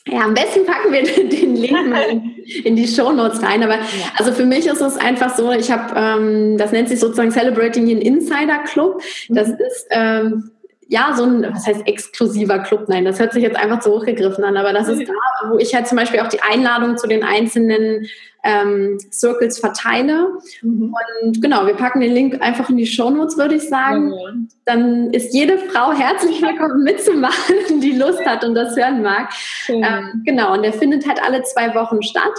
Ja, am besten packen wir den Link mal in, in die Show Notes rein. Aber also für mich ist es einfach so, ich habe, ähm, das nennt sich sozusagen Celebrating an Insider Club. Das mhm. ist ähm, ja, so ein, was heißt exklusiver Club? Nein, das hört sich jetzt einfach zu hochgegriffen an, aber das ist da, wo ich halt zum Beispiel auch die Einladung zu den einzelnen ähm, Circles verteile. Mhm. Und genau, wir packen den Link einfach in die Show Notes, würde ich sagen. Mhm. Dann ist jede Frau herzlich willkommen mitzumachen, die Lust hat und das hören mag. Mhm. Ähm, genau, und der findet halt alle zwei Wochen statt.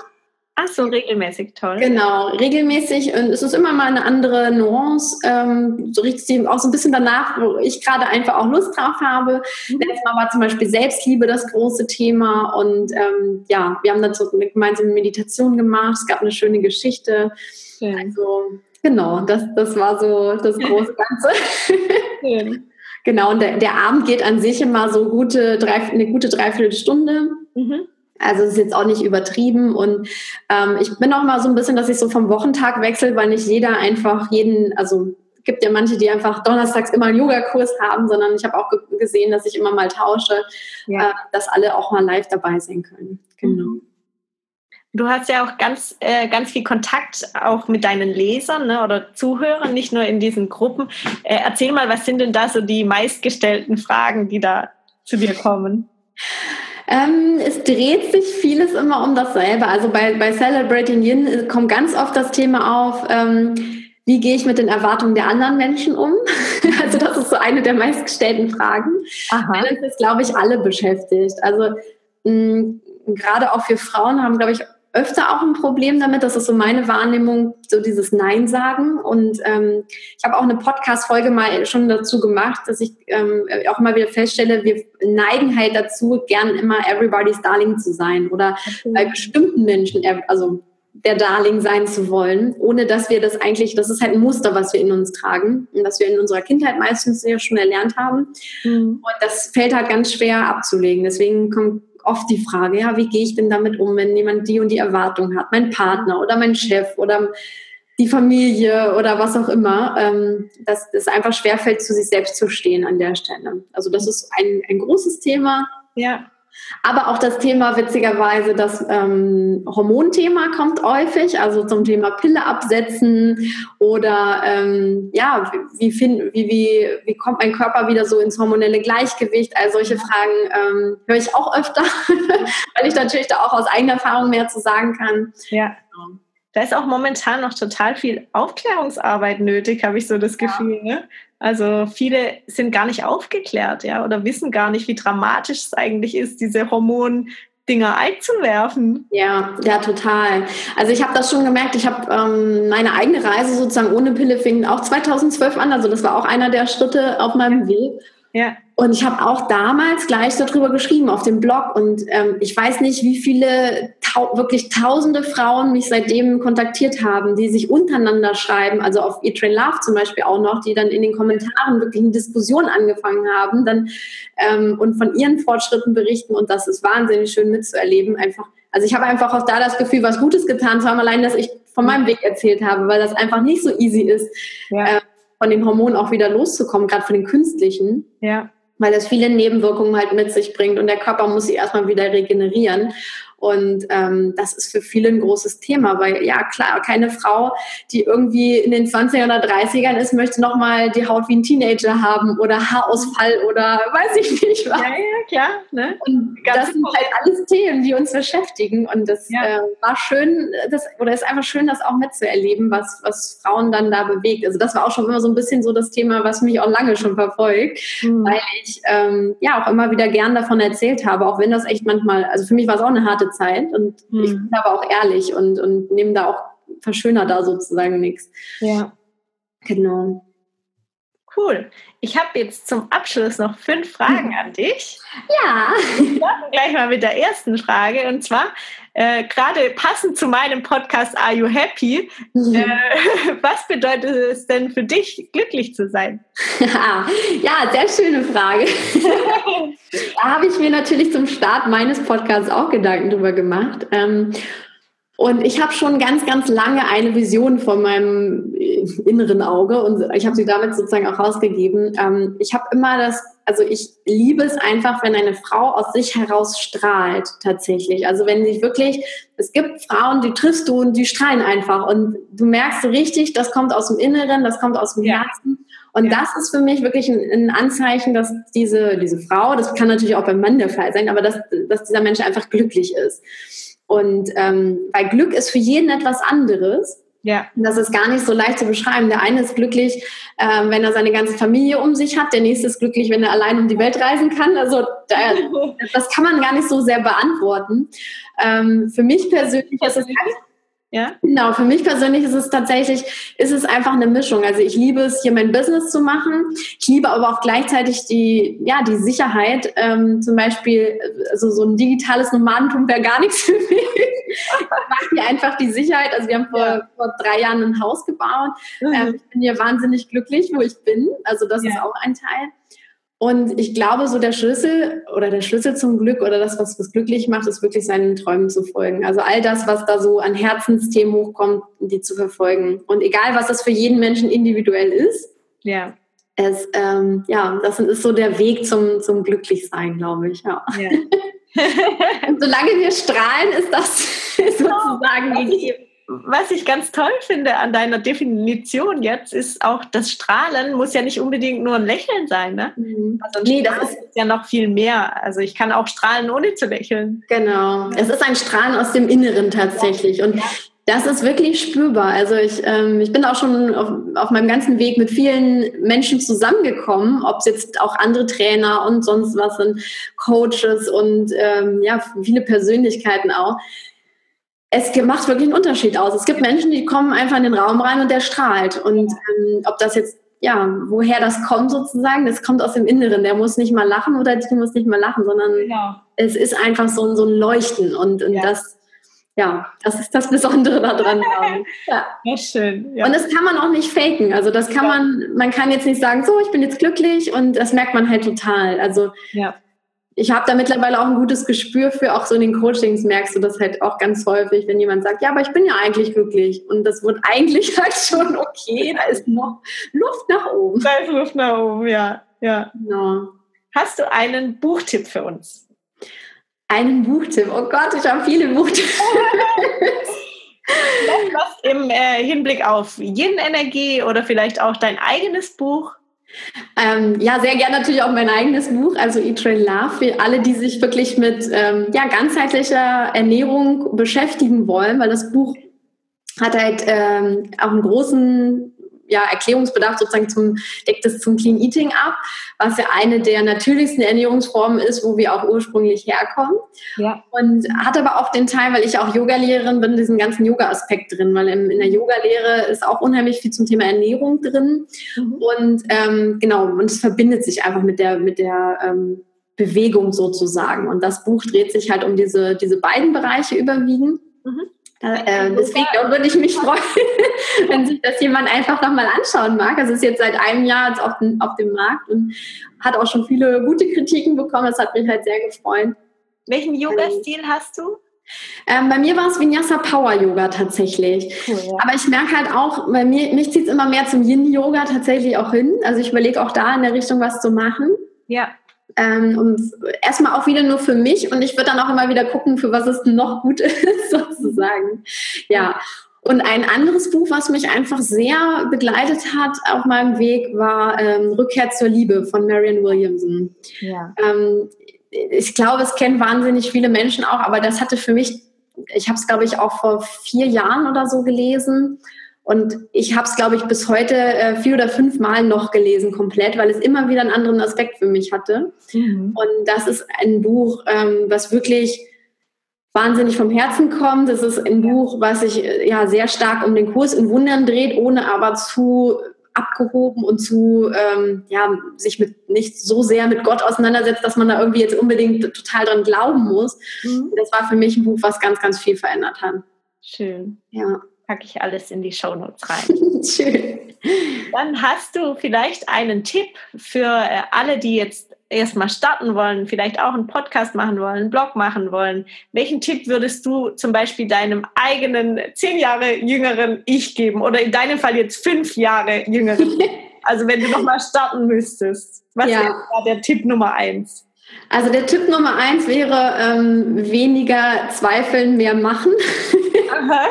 Ach so, regelmäßig, toll. Genau, regelmäßig. Und es ist immer mal eine andere Nuance. Ähm, so richtet sich auch so ein bisschen danach, wo ich gerade einfach auch Lust drauf habe. Mhm. Letztes Mal war zum Beispiel Selbstliebe das große Thema. Und ähm, ja, wir haben dazu eine gemeinsame Meditation gemacht. Es gab eine schöne Geschichte. Schön. Also, genau, das, das war so das große Ganze. Schön. Genau, und der, der Abend geht an sich immer so gute drei, eine gute Dreiviertelstunde. Mhm. Also es ist jetzt auch nicht übertrieben und ähm, ich bin auch mal so ein bisschen, dass ich so vom Wochentag wechsle, weil nicht jeder einfach jeden, also gibt ja manche, die einfach donnerstags immer einen Yogakurs haben, sondern ich habe auch gesehen, dass ich immer mal tausche, ja. äh, dass alle auch mal live dabei sein können. Genau. Mhm. Du hast ja auch ganz, äh, ganz viel Kontakt auch mit deinen Lesern ne, oder Zuhörern, nicht nur in diesen Gruppen. Äh, erzähl mal, was sind denn da so die meistgestellten Fragen, die da zu dir kommen? Ähm, es dreht sich vieles immer um dasselbe. Also bei, bei Celebrating Yin äh, kommt ganz oft das Thema auf, ähm, wie gehe ich mit den Erwartungen der anderen Menschen um? also das ist so eine der meistgestellten Fragen. Aha. Das ist, glaube ich, alle beschäftigt. Also mh, gerade auch für Frauen haben, glaube ich, öfter auch ein Problem damit. Das ist so meine Wahrnehmung, so dieses Nein sagen. Und ähm, ich habe auch eine Podcast-Folge mal schon dazu gemacht, dass ich ähm, auch immer wieder feststelle, wir neigen halt dazu, gern immer everybody's Darling zu sein oder okay. bei bestimmten Menschen, also der Darling sein zu wollen, ohne dass wir das eigentlich, das ist halt ein Muster, was wir in uns tragen und das wir in unserer Kindheit meistens ja schon erlernt haben. Mhm. Und das fällt halt ganz schwer abzulegen. Deswegen kommt oft die Frage, ja, wie gehe ich denn damit um, wenn jemand die und die Erwartung hat, mein Partner oder mein Chef oder die Familie oder was auch immer, ähm, dass es einfach schwerfällt, zu sich selbst zu stehen an der Stelle. Also das ist ein, ein großes Thema. Ja. Aber auch das Thema, witzigerweise, das ähm, Hormonthema kommt häufig, also zum Thema Pille absetzen oder ähm, ja, wie, find, wie, wie, wie kommt mein Körper wieder so ins hormonelle Gleichgewicht? All solche Fragen ähm, höre ich auch öfter, weil ich natürlich da auch aus eigener Erfahrung mehr zu sagen kann. Ja. Da ist auch momentan noch total viel Aufklärungsarbeit nötig, habe ich so das Gefühl. Ja. Ne? Also viele sind gar nicht aufgeklärt, ja, oder wissen gar nicht, wie dramatisch es eigentlich ist, diese Hormon Dinger einzuwerfen. Ja, ja, total. Also ich habe das schon gemerkt. Ich habe ähm, meine eigene Reise sozusagen ohne Pille fing auch 2012 an. Also das war auch einer der Schritte auf meinem Weg. Ja. Und ich habe auch damals gleich darüber geschrieben auf dem Blog. Und ähm, ich weiß nicht, wie viele tau wirklich tausende Frauen mich seitdem kontaktiert haben, die sich untereinander schreiben, also auf Eat Train Love zum Beispiel auch noch, die dann in den Kommentaren wirklich eine Diskussion angefangen haben dann, ähm, und von ihren Fortschritten berichten. Und das ist wahnsinnig schön mitzuerleben. Einfach, also ich habe einfach auch da das Gefühl, was Gutes getan zu haben, allein, dass ich von meinem Weg erzählt habe, weil das einfach nicht so easy ist. Ja. Äh, von den Hormonen auch wieder loszukommen, gerade von den künstlichen. Ja weil das viele Nebenwirkungen halt mit sich bringt und der Körper muss sich erstmal wieder regenerieren. Und ähm, das ist für viele ein großes Thema, weil ja klar, keine Frau, die irgendwie in den 20er oder 30ern ist, möchte nochmal die Haut wie ein Teenager haben oder Haarausfall oder weiß ich nicht was. Ja, ja, klar. Ne? Und das sind halt alles Themen, die uns beschäftigen. Und das ja. äh, war schön, das, oder ist einfach schön, das auch mitzuerleben, was, was Frauen dann da bewegt. Also das war auch schon immer so ein bisschen so das Thema, was mich auch lange schon verfolgt, mhm. weil ich ähm, ja auch immer wieder gern davon erzählt habe, auch wenn das echt manchmal, also für mich war es auch eine harte Zeit und mhm. ich bin aber auch ehrlich und, und nehme da auch verschöner da sozusagen nichts. Ja. Genau. Cool. Ich habe jetzt zum Abschluss noch fünf Fragen an dich. Ja. Wir starten gleich mal mit der ersten Frage. Und zwar, äh, gerade passend zu meinem Podcast Are You Happy? Mhm. Äh, was bedeutet es denn für dich, glücklich zu sein? ja, sehr schöne Frage. da habe ich mir natürlich zum Start meines Podcasts auch Gedanken drüber gemacht. Ähm, und ich habe schon ganz, ganz lange eine Vision von meinem äh, inneren Auge und ich habe sie damit sozusagen auch rausgegeben. Ähm, ich habe immer das, also ich liebe es einfach, wenn eine Frau aus sich heraus strahlt, tatsächlich. Also wenn sie wirklich, es gibt Frauen, die triffst du und die strahlen einfach und du merkst so richtig, das kommt aus dem Inneren, das kommt aus dem Herzen. Und ja. das ist für mich wirklich ein, ein, Anzeichen, dass diese, diese Frau, das kann natürlich auch beim Mann der Fall sein, aber dass, dass dieser Mensch einfach glücklich ist. Und ähm, weil Glück ist für jeden etwas anderes. Ja. Das ist gar nicht so leicht zu beschreiben. Der eine ist glücklich, ähm, wenn er seine ganze Familie um sich hat. Der nächste ist glücklich, wenn er allein um die Welt reisen kann. Also da, das kann man gar nicht so sehr beantworten. Ähm, für mich persönlich ist es ja? Genau, für mich persönlich ist es tatsächlich, ist es einfach eine Mischung. Also ich liebe es, hier mein Business zu machen. Ich liebe aber auch gleichzeitig die, ja, die Sicherheit. Ähm, zum Beispiel, also so ein digitales Nomadentum wäre gar nichts für mich. ich mag hier einfach die Sicherheit. Also wir haben vor, ja. vor drei Jahren ein Haus gebaut. Mhm. Ähm, ich bin hier wahnsinnig glücklich, wo ich bin. Also das ja. ist auch ein Teil. Und ich glaube, so der Schlüssel oder der Schlüssel zum Glück oder das, was es glücklich macht, ist wirklich seinen Träumen zu folgen. Also all das, was da so an Herzensthemen hochkommt, die zu verfolgen. Und egal, was das für jeden Menschen individuell ist. Ja. Es, ähm, ja, das ist so der Weg zum, zum Glücklichsein, glaube ich. Ja. ja. Und solange wir strahlen, ist das sozusagen gegeben was ich ganz toll finde an deiner Definition jetzt, ist auch, das Strahlen muss ja nicht unbedingt nur ein Lächeln sein. Ne? Mhm. Also nee, das ist ja noch viel mehr. Also ich kann auch strahlen, ohne zu lächeln. Genau. Es ist ein Strahlen aus dem Inneren tatsächlich. Und das ist wirklich spürbar. Also ich, ähm, ich bin auch schon auf, auf meinem ganzen Weg mit vielen Menschen zusammengekommen, ob es jetzt auch andere Trainer und sonst was sind, Coaches und ähm, ja, viele Persönlichkeiten auch es macht wirklich einen Unterschied aus. Es gibt Menschen, die kommen einfach in den Raum rein und der strahlt. Und ähm, ob das jetzt, ja, woher das kommt sozusagen, das kommt aus dem Inneren. Der muss nicht mal lachen oder die muss nicht mal lachen, sondern genau. es ist einfach so, so ein Leuchten. Und, und ja. das, ja, das ist das Besondere daran. ja. ja, schön. Ja. Und das kann man auch nicht faken. Also das kann man, man kann jetzt nicht sagen, so, ich bin jetzt glücklich und das merkt man halt total. Also ja ich habe da mittlerweile auch ein gutes Gespür für, auch so in den Coachings merkst du das halt auch ganz häufig, wenn jemand sagt, ja, aber ich bin ja eigentlich glücklich. Und das wird eigentlich halt schon okay, da ist noch Luft nach oben. Da ist Luft nach oben, ja. ja. Genau. Hast du einen Buchtipp für uns? Einen Buchtipp? Oh Gott, ich habe viele Buchtipps. was im äh, Hinblick auf Yin-Energie oder vielleicht auch dein eigenes Buch? Ähm, ja, sehr gerne natürlich auch mein eigenes Buch, also Eat, Train, Love, für alle, die sich wirklich mit ähm, ja, ganzheitlicher Ernährung beschäftigen wollen, weil das Buch hat halt ähm, auch einen großen ja, Erklärungsbedarf sozusagen zum, deckt es zum Clean Eating ab, was ja eine der natürlichsten Ernährungsformen ist, wo wir auch ursprünglich herkommen. Ja. Und hat aber auch den Teil, weil ich auch Yoga-Lehrerin bin, diesen ganzen Yoga-Aspekt drin, weil in, in der Yoga-Lehre ist auch unheimlich viel zum Thema Ernährung drin. Mhm. Und ähm, genau, und es verbindet sich einfach mit der, mit der ähm, Bewegung sozusagen. Und das Buch dreht sich halt um diese, diese beiden Bereiche überwiegend. Mhm. Äh, deswegen würde ich mich freuen, wenn sich das jemand einfach nochmal anschauen mag. Es ist jetzt seit einem Jahr auf, den, auf dem Markt und hat auch schon viele gute Kritiken bekommen. Das hat mich halt sehr gefreut. Welchen Yoga-Stil hast du? Ähm, bei mir war es Vinyasa Power Yoga tatsächlich. Cool, ja. Aber ich merke halt auch, bei mir, mich zieht es immer mehr zum Yin Yoga tatsächlich auch hin. Also ich überlege auch da in der Richtung was zu machen. Ja. Ähm, und erstmal auch wieder nur für mich und ich würde dann auch immer wieder gucken, für was es noch gut ist, sozusagen. Ja. Und ein anderes Buch, was mich einfach sehr begleitet hat auf meinem Weg, war ähm, Rückkehr zur Liebe von Marian Williamson. Ja. Ähm, ich glaube, es kennen wahnsinnig viele Menschen auch, aber das hatte für mich, ich habe es, glaube ich, auch vor vier Jahren oder so gelesen. Und ich habe es, glaube ich, bis heute äh, vier oder fünf Mal noch gelesen, komplett, weil es immer wieder einen anderen Aspekt für mich hatte. Mhm. Und das ist ein Buch, ähm, was wirklich wahnsinnig vom Herzen kommt. Es ist ein Buch, was sich äh, ja sehr stark um den Kurs in Wundern dreht, ohne aber zu abgehoben und zu ähm, ja sich mit nicht so sehr mit Gott auseinandersetzt, dass man da irgendwie jetzt unbedingt total dran glauben muss. Mhm. Das war für mich ein Buch, was ganz, ganz viel verändert hat. Schön. Ja. Packe ich alles in die Shownotes rein. Schön. Dann hast du vielleicht einen Tipp für äh, alle, die jetzt erstmal starten wollen, vielleicht auch einen Podcast machen wollen, einen Blog machen wollen, welchen Tipp würdest du zum Beispiel deinem eigenen zehn Jahre jüngeren Ich geben oder in deinem Fall jetzt fünf Jahre jüngeren? also wenn du nochmal starten müsstest, was ja. wäre der Tipp Nummer eins? Also der Tipp Nummer eins wäre ähm, weniger zweifeln, mehr machen. Aha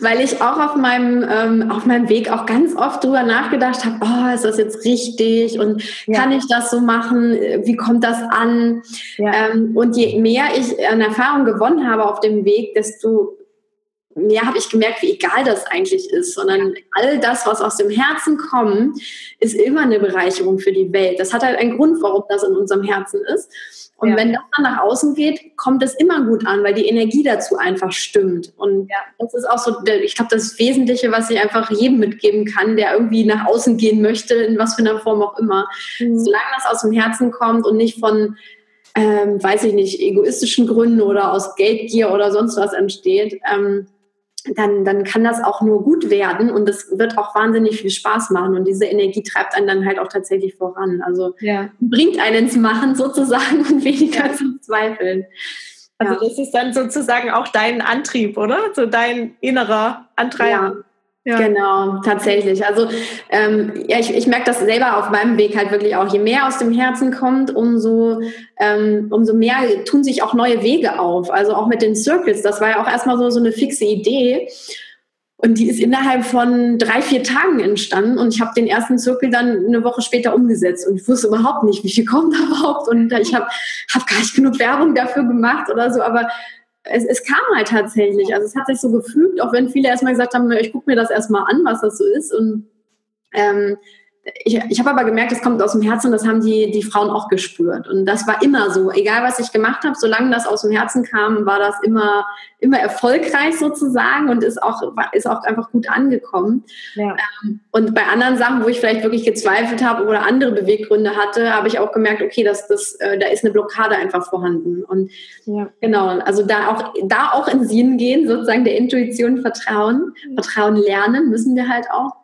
weil ich auch auf meinem, ähm, auf meinem Weg auch ganz oft drüber nachgedacht habe, oh, ist das jetzt richtig und ja. kann ich das so machen? Wie kommt das an? Ja. Ähm, und je mehr ich an Erfahrung gewonnen habe auf dem Weg, desto mehr habe ich gemerkt, wie egal das eigentlich ist, sondern all das, was aus dem Herzen kommt, ist immer eine Bereicherung für die Welt. Das hat halt einen Grund, warum das in unserem Herzen ist. Und ja. wenn das dann nach außen geht, kommt es immer gut an, weil die Energie dazu einfach stimmt. Und ja. das ist auch so, ich glaube, das Wesentliche, was ich einfach jedem mitgeben kann, der irgendwie nach außen gehen möchte, in was für einer Form auch immer. Mhm. Solange das aus dem Herzen kommt und nicht von, ähm, weiß ich nicht, egoistischen Gründen oder aus Geldgier oder sonst was entsteht, ähm, dann, dann kann das auch nur gut werden und es wird auch wahnsinnig viel Spaß machen und diese Energie treibt einen dann halt auch tatsächlich voran. Also ja. bringt einen ins Machen sozusagen und weniger ja. zum Zweifeln. Also ja. das ist dann sozusagen auch dein Antrieb, oder? So dein innerer Antreiber. Ja. Genau, tatsächlich. Also ähm, ja, ich, ich merke das selber auf meinem Weg halt wirklich auch. Je mehr aus dem Herzen kommt, umso, ähm, umso mehr tun sich auch neue Wege auf. Also auch mit den Circles. Das war ja auch erstmal so, so eine fixe Idee. Und die ist innerhalb von drei, vier Tagen entstanden. Und ich habe den ersten Zirkel dann eine Woche später umgesetzt. Und ich wusste überhaupt nicht, wie viel kommt da überhaupt. Und ich habe hab gar nicht genug Werbung dafür gemacht oder so. Aber es, es kam halt tatsächlich. Also es hat sich so gefügt, auch wenn viele erstmal gesagt haben, ich gucke mir das erstmal an, was das so ist. Und ähm, ich, ich habe aber gemerkt, es kommt aus dem Herzen und das haben die, die Frauen auch gespürt. Und das war immer so. Egal, was ich gemacht habe, solange das aus dem Herzen kam, war das immer, immer erfolgreich sozusagen und ist auch, ist auch einfach gut angekommen. Ja. Ähm, und bei anderen Sachen, wo ich vielleicht wirklich gezweifelt habe oder andere Beweggründe hatte, habe ich auch gemerkt, okay, das, das, äh, da ist eine Blockade einfach vorhanden. Und ja. genau, also da auch, da auch ins Sinn gehen, sozusagen der Intuition vertrauen, Vertrauen lernen müssen wir halt auch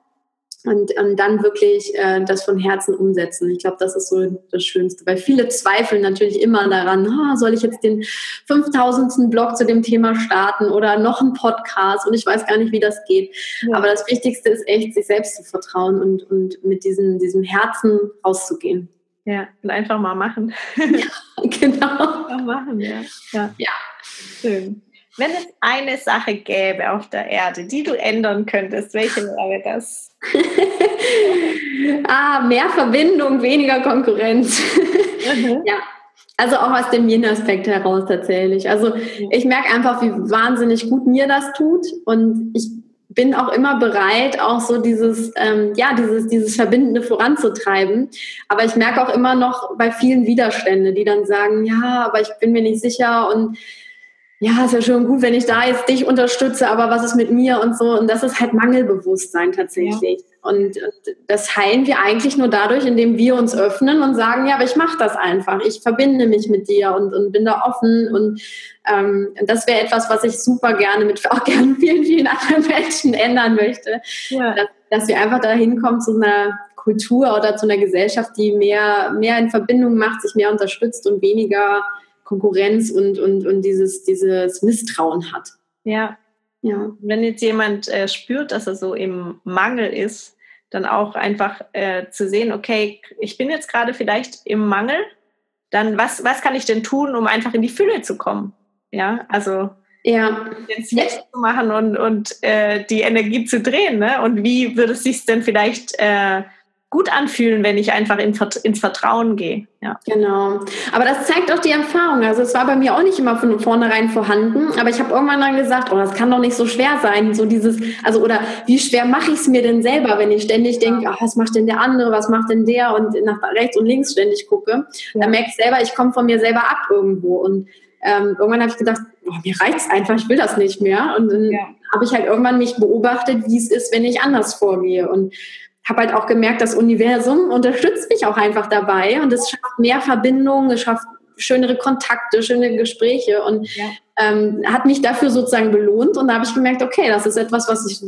und, und dann wirklich äh, das von Herzen umsetzen. Ich glaube, das ist so das Schönste, weil viele zweifeln natürlich immer daran, oh, soll ich jetzt den 5000. Blog zu dem Thema starten oder noch einen Podcast und ich weiß gar nicht, wie das geht. Ja. Aber das Wichtigste ist echt, sich selbst zu vertrauen und, und mit diesem, diesem Herzen rauszugehen. Ja, und einfach mal machen. ja, genau. Einfach machen, ja. ja. Ja. Schön. Wenn es eine Sache gäbe auf der Erde, die du ändern könntest, welche wäre das? ah, mehr Verbindung, weniger Konkurrenz. Mhm. Ja. Also auch aus dem Yin-Aspekt heraus tatsächlich. Also ich merke einfach, wie wahnsinnig gut mir das tut und ich bin auch immer bereit, auch so dieses, ähm, ja, dieses, dieses Verbindende voranzutreiben. Aber ich merke auch immer noch bei vielen Widerstände, die dann sagen, ja, aber ich bin mir nicht sicher und ja, ist ja schon gut, wenn ich da jetzt dich unterstütze, aber was ist mit mir und so. Und das ist halt Mangelbewusstsein tatsächlich. Ja. Und, und, das heilen wir eigentlich nur dadurch, indem wir uns öffnen und sagen, ja, aber ich mache das einfach. Ich verbinde mich mit dir und, und bin da offen. Und ähm, das wäre etwas, was ich super gerne mit auch gerne vielen, vielen anderen Menschen ändern möchte. Ja. Dass, dass wir einfach dahin kommen zu einer Kultur oder zu einer Gesellschaft, die mehr, mehr in Verbindung macht, sich mehr unterstützt und weniger Konkurrenz und, und, und dieses, dieses Misstrauen hat. Ja. ja. Wenn jetzt jemand äh, spürt, dass er so im Mangel ist, dann auch einfach äh, zu sehen, okay, ich bin jetzt gerade vielleicht im Mangel dann was, was kann ich denn tun, um einfach in die Fülle zu kommen? Ja, also ja. den Switch zu machen und, und äh, die Energie zu drehen. Ne? Und wie würde es sich denn vielleicht äh, gut anfühlen, wenn ich einfach in, ins Vertrauen gehe. Ja. Genau. Aber das zeigt auch die Erfahrung. Also es war bei mir auch nicht immer von vornherein vorhanden, aber ich habe irgendwann dann gesagt, oh, das kann doch nicht so schwer sein. So dieses, also oder wie schwer mache ich es mir denn selber, wenn ich ständig denke, oh, was macht denn der andere, was macht denn der und nach rechts und links ständig gucke, ja. dann merke ich selber, ich komme von mir selber ab irgendwo. Und ähm, irgendwann habe ich gedacht, oh, mir reicht's einfach, ich will das nicht mehr. Und dann ja. habe ich halt irgendwann mich beobachtet, wie es ist, wenn ich anders vorgehe. Und habe halt auch gemerkt, das Universum unterstützt mich auch einfach dabei und es schafft mehr Verbindungen, es schafft schönere Kontakte, schöne Gespräche und ja. ähm, hat mich dafür sozusagen belohnt und da habe ich gemerkt, okay, das ist etwas, was ich,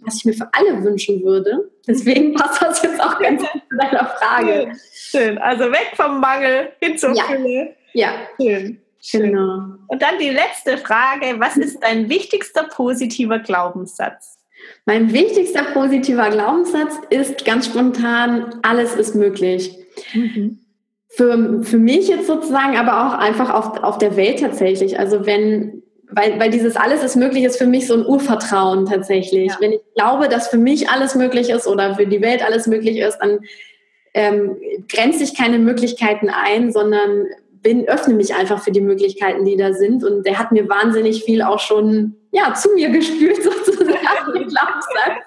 was ich mir für alle wünschen würde. Deswegen passt das jetzt auch ganz gut zu deiner Frage. Schön. Also weg vom Mangel hin zur ja. Fülle. Ja. Schön. Schön. Genau. Und dann die letzte Frage. Was ist dein wichtigster positiver Glaubenssatz? Mein wichtigster positiver Glaubenssatz ist ganz spontan, alles ist möglich. Mhm. Für, für mich jetzt sozusagen, aber auch einfach auf, auf der Welt tatsächlich. Also wenn, weil, weil dieses alles ist möglich ist für mich so ein Urvertrauen tatsächlich. Ja. Wenn ich glaube, dass für mich alles möglich ist oder für die Welt alles möglich ist, dann ähm, grenze ich keine Möglichkeiten ein, sondern bin, öffne mich einfach für die Möglichkeiten, die da sind. Und der hat mir wahnsinnig viel auch schon ja, zu mir gespült, sozusagen, den Glaubenssatz.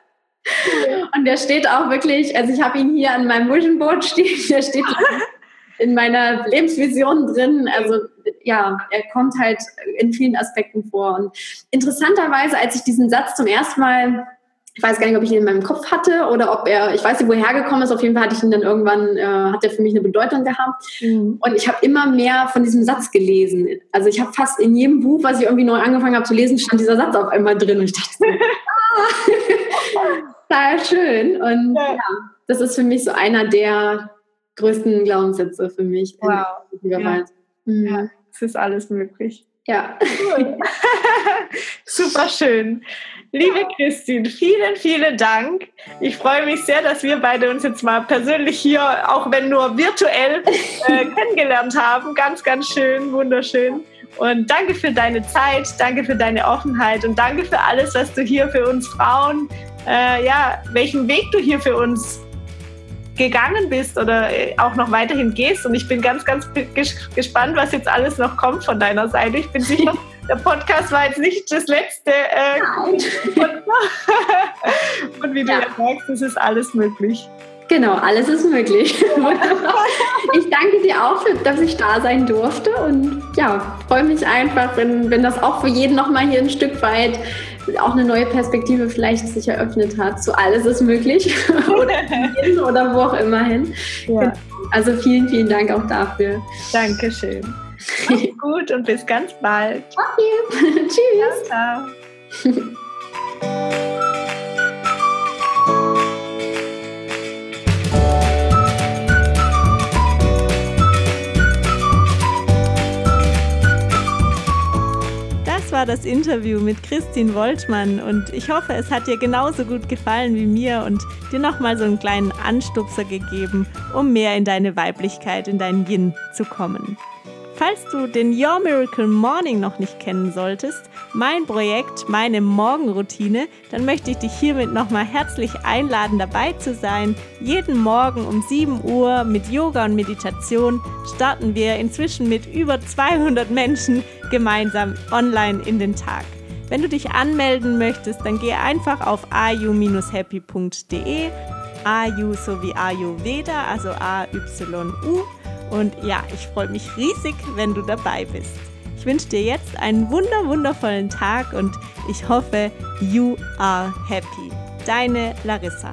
Und der steht auch wirklich, also ich habe ihn hier an meinem Vision Board stehen, der steht in meiner Lebensvision drin. Also ja, er kommt halt in vielen Aspekten vor. Und interessanterweise, als ich diesen Satz zum ersten Mal ich weiß gar nicht, ob ich ihn in meinem Kopf hatte oder ob er, ich weiß nicht, woher gekommen ist. Auf jeden Fall hatte ich ihn dann irgendwann, äh, hat er für mich eine Bedeutung gehabt. Mhm. Und ich habe immer mehr von diesem Satz gelesen. Also ich habe fast in jedem Buch, was ich irgendwie neu angefangen habe zu lesen, stand dieser Satz auf einmal drin. Und ich dachte, so, ah, schön. Und ja. ja. das ist für mich so einer der größten Glaubenssätze für mich. Wow. Ja. Mhm. ja, es ist alles möglich. Ja. Cool. Super schön. Liebe Christine, vielen, vielen Dank. Ich freue mich sehr, dass wir beide uns jetzt mal persönlich hier, auch wenn nur virtuell, äh, kennengelernt haben. Ganz, ganz schön, wunderschön. Und danke für deine Zeit, danke für deine Offenheit und danke für alles, was du hier für uns Frauen, äh, ja, welchen Weg du hier für uns gegangen bist oder äh, auch noch weiterhin gehst. Und ich bin ganz, ganz gespannt, was jetzt alles noch kommt von deiner Seite. Ich bin sicher, der Podcast war jetzt nicht das letzte. Äh, und wie du ja. merkst, es ist alles möglich. Genau, alles ist möglich. ich danke dir auch, für, dass ich da sein durfte und ja, freue mich einfach, wenn, wenn das auch für jeden nochmal hier ein Stück weit auch eine neue Perspektive vielleicht sich eröffnet hat. So alles ist möglich oder, oder wo auch immer hin. Ja. Also vielen, vielen Dank auch dafür. Dankeschön. Mach's gut und bis ganz bald. Okay. Tschüss. Ciao. Das war das Interview mit Christine Woltmann und ich hoffe, es hat dir genauso gut gefallen wie mir und dir nochmal so einen kleinen Anstupser gegeben, um mehr in deine Weiblichkeit, in dein Yin zu kommen. Falls du den Your Miracle Morning noch nicht kennen solltest, mein Projekt, meine Morgenroutine, dann möchte ich dich hiermit nochmal herzlich einladen, dabei zu sein. Jeden Morgen um 7 Uhr mit Yoga und Meditation starten wir inzwischen mit über 200 Menschen gemeinsam online in den Tag. Wenn du dich anmelden möchtest, dann geh einfach auf ayu-happy.de, ayu sowie ayurveda, also A-Y-U und ja, ich freue mich riesig, wenn du dabei bist. Ich wünsche dir jetzt einen wunder wundervollen Tag und ich hoffe, you are happy. Deine Larissa.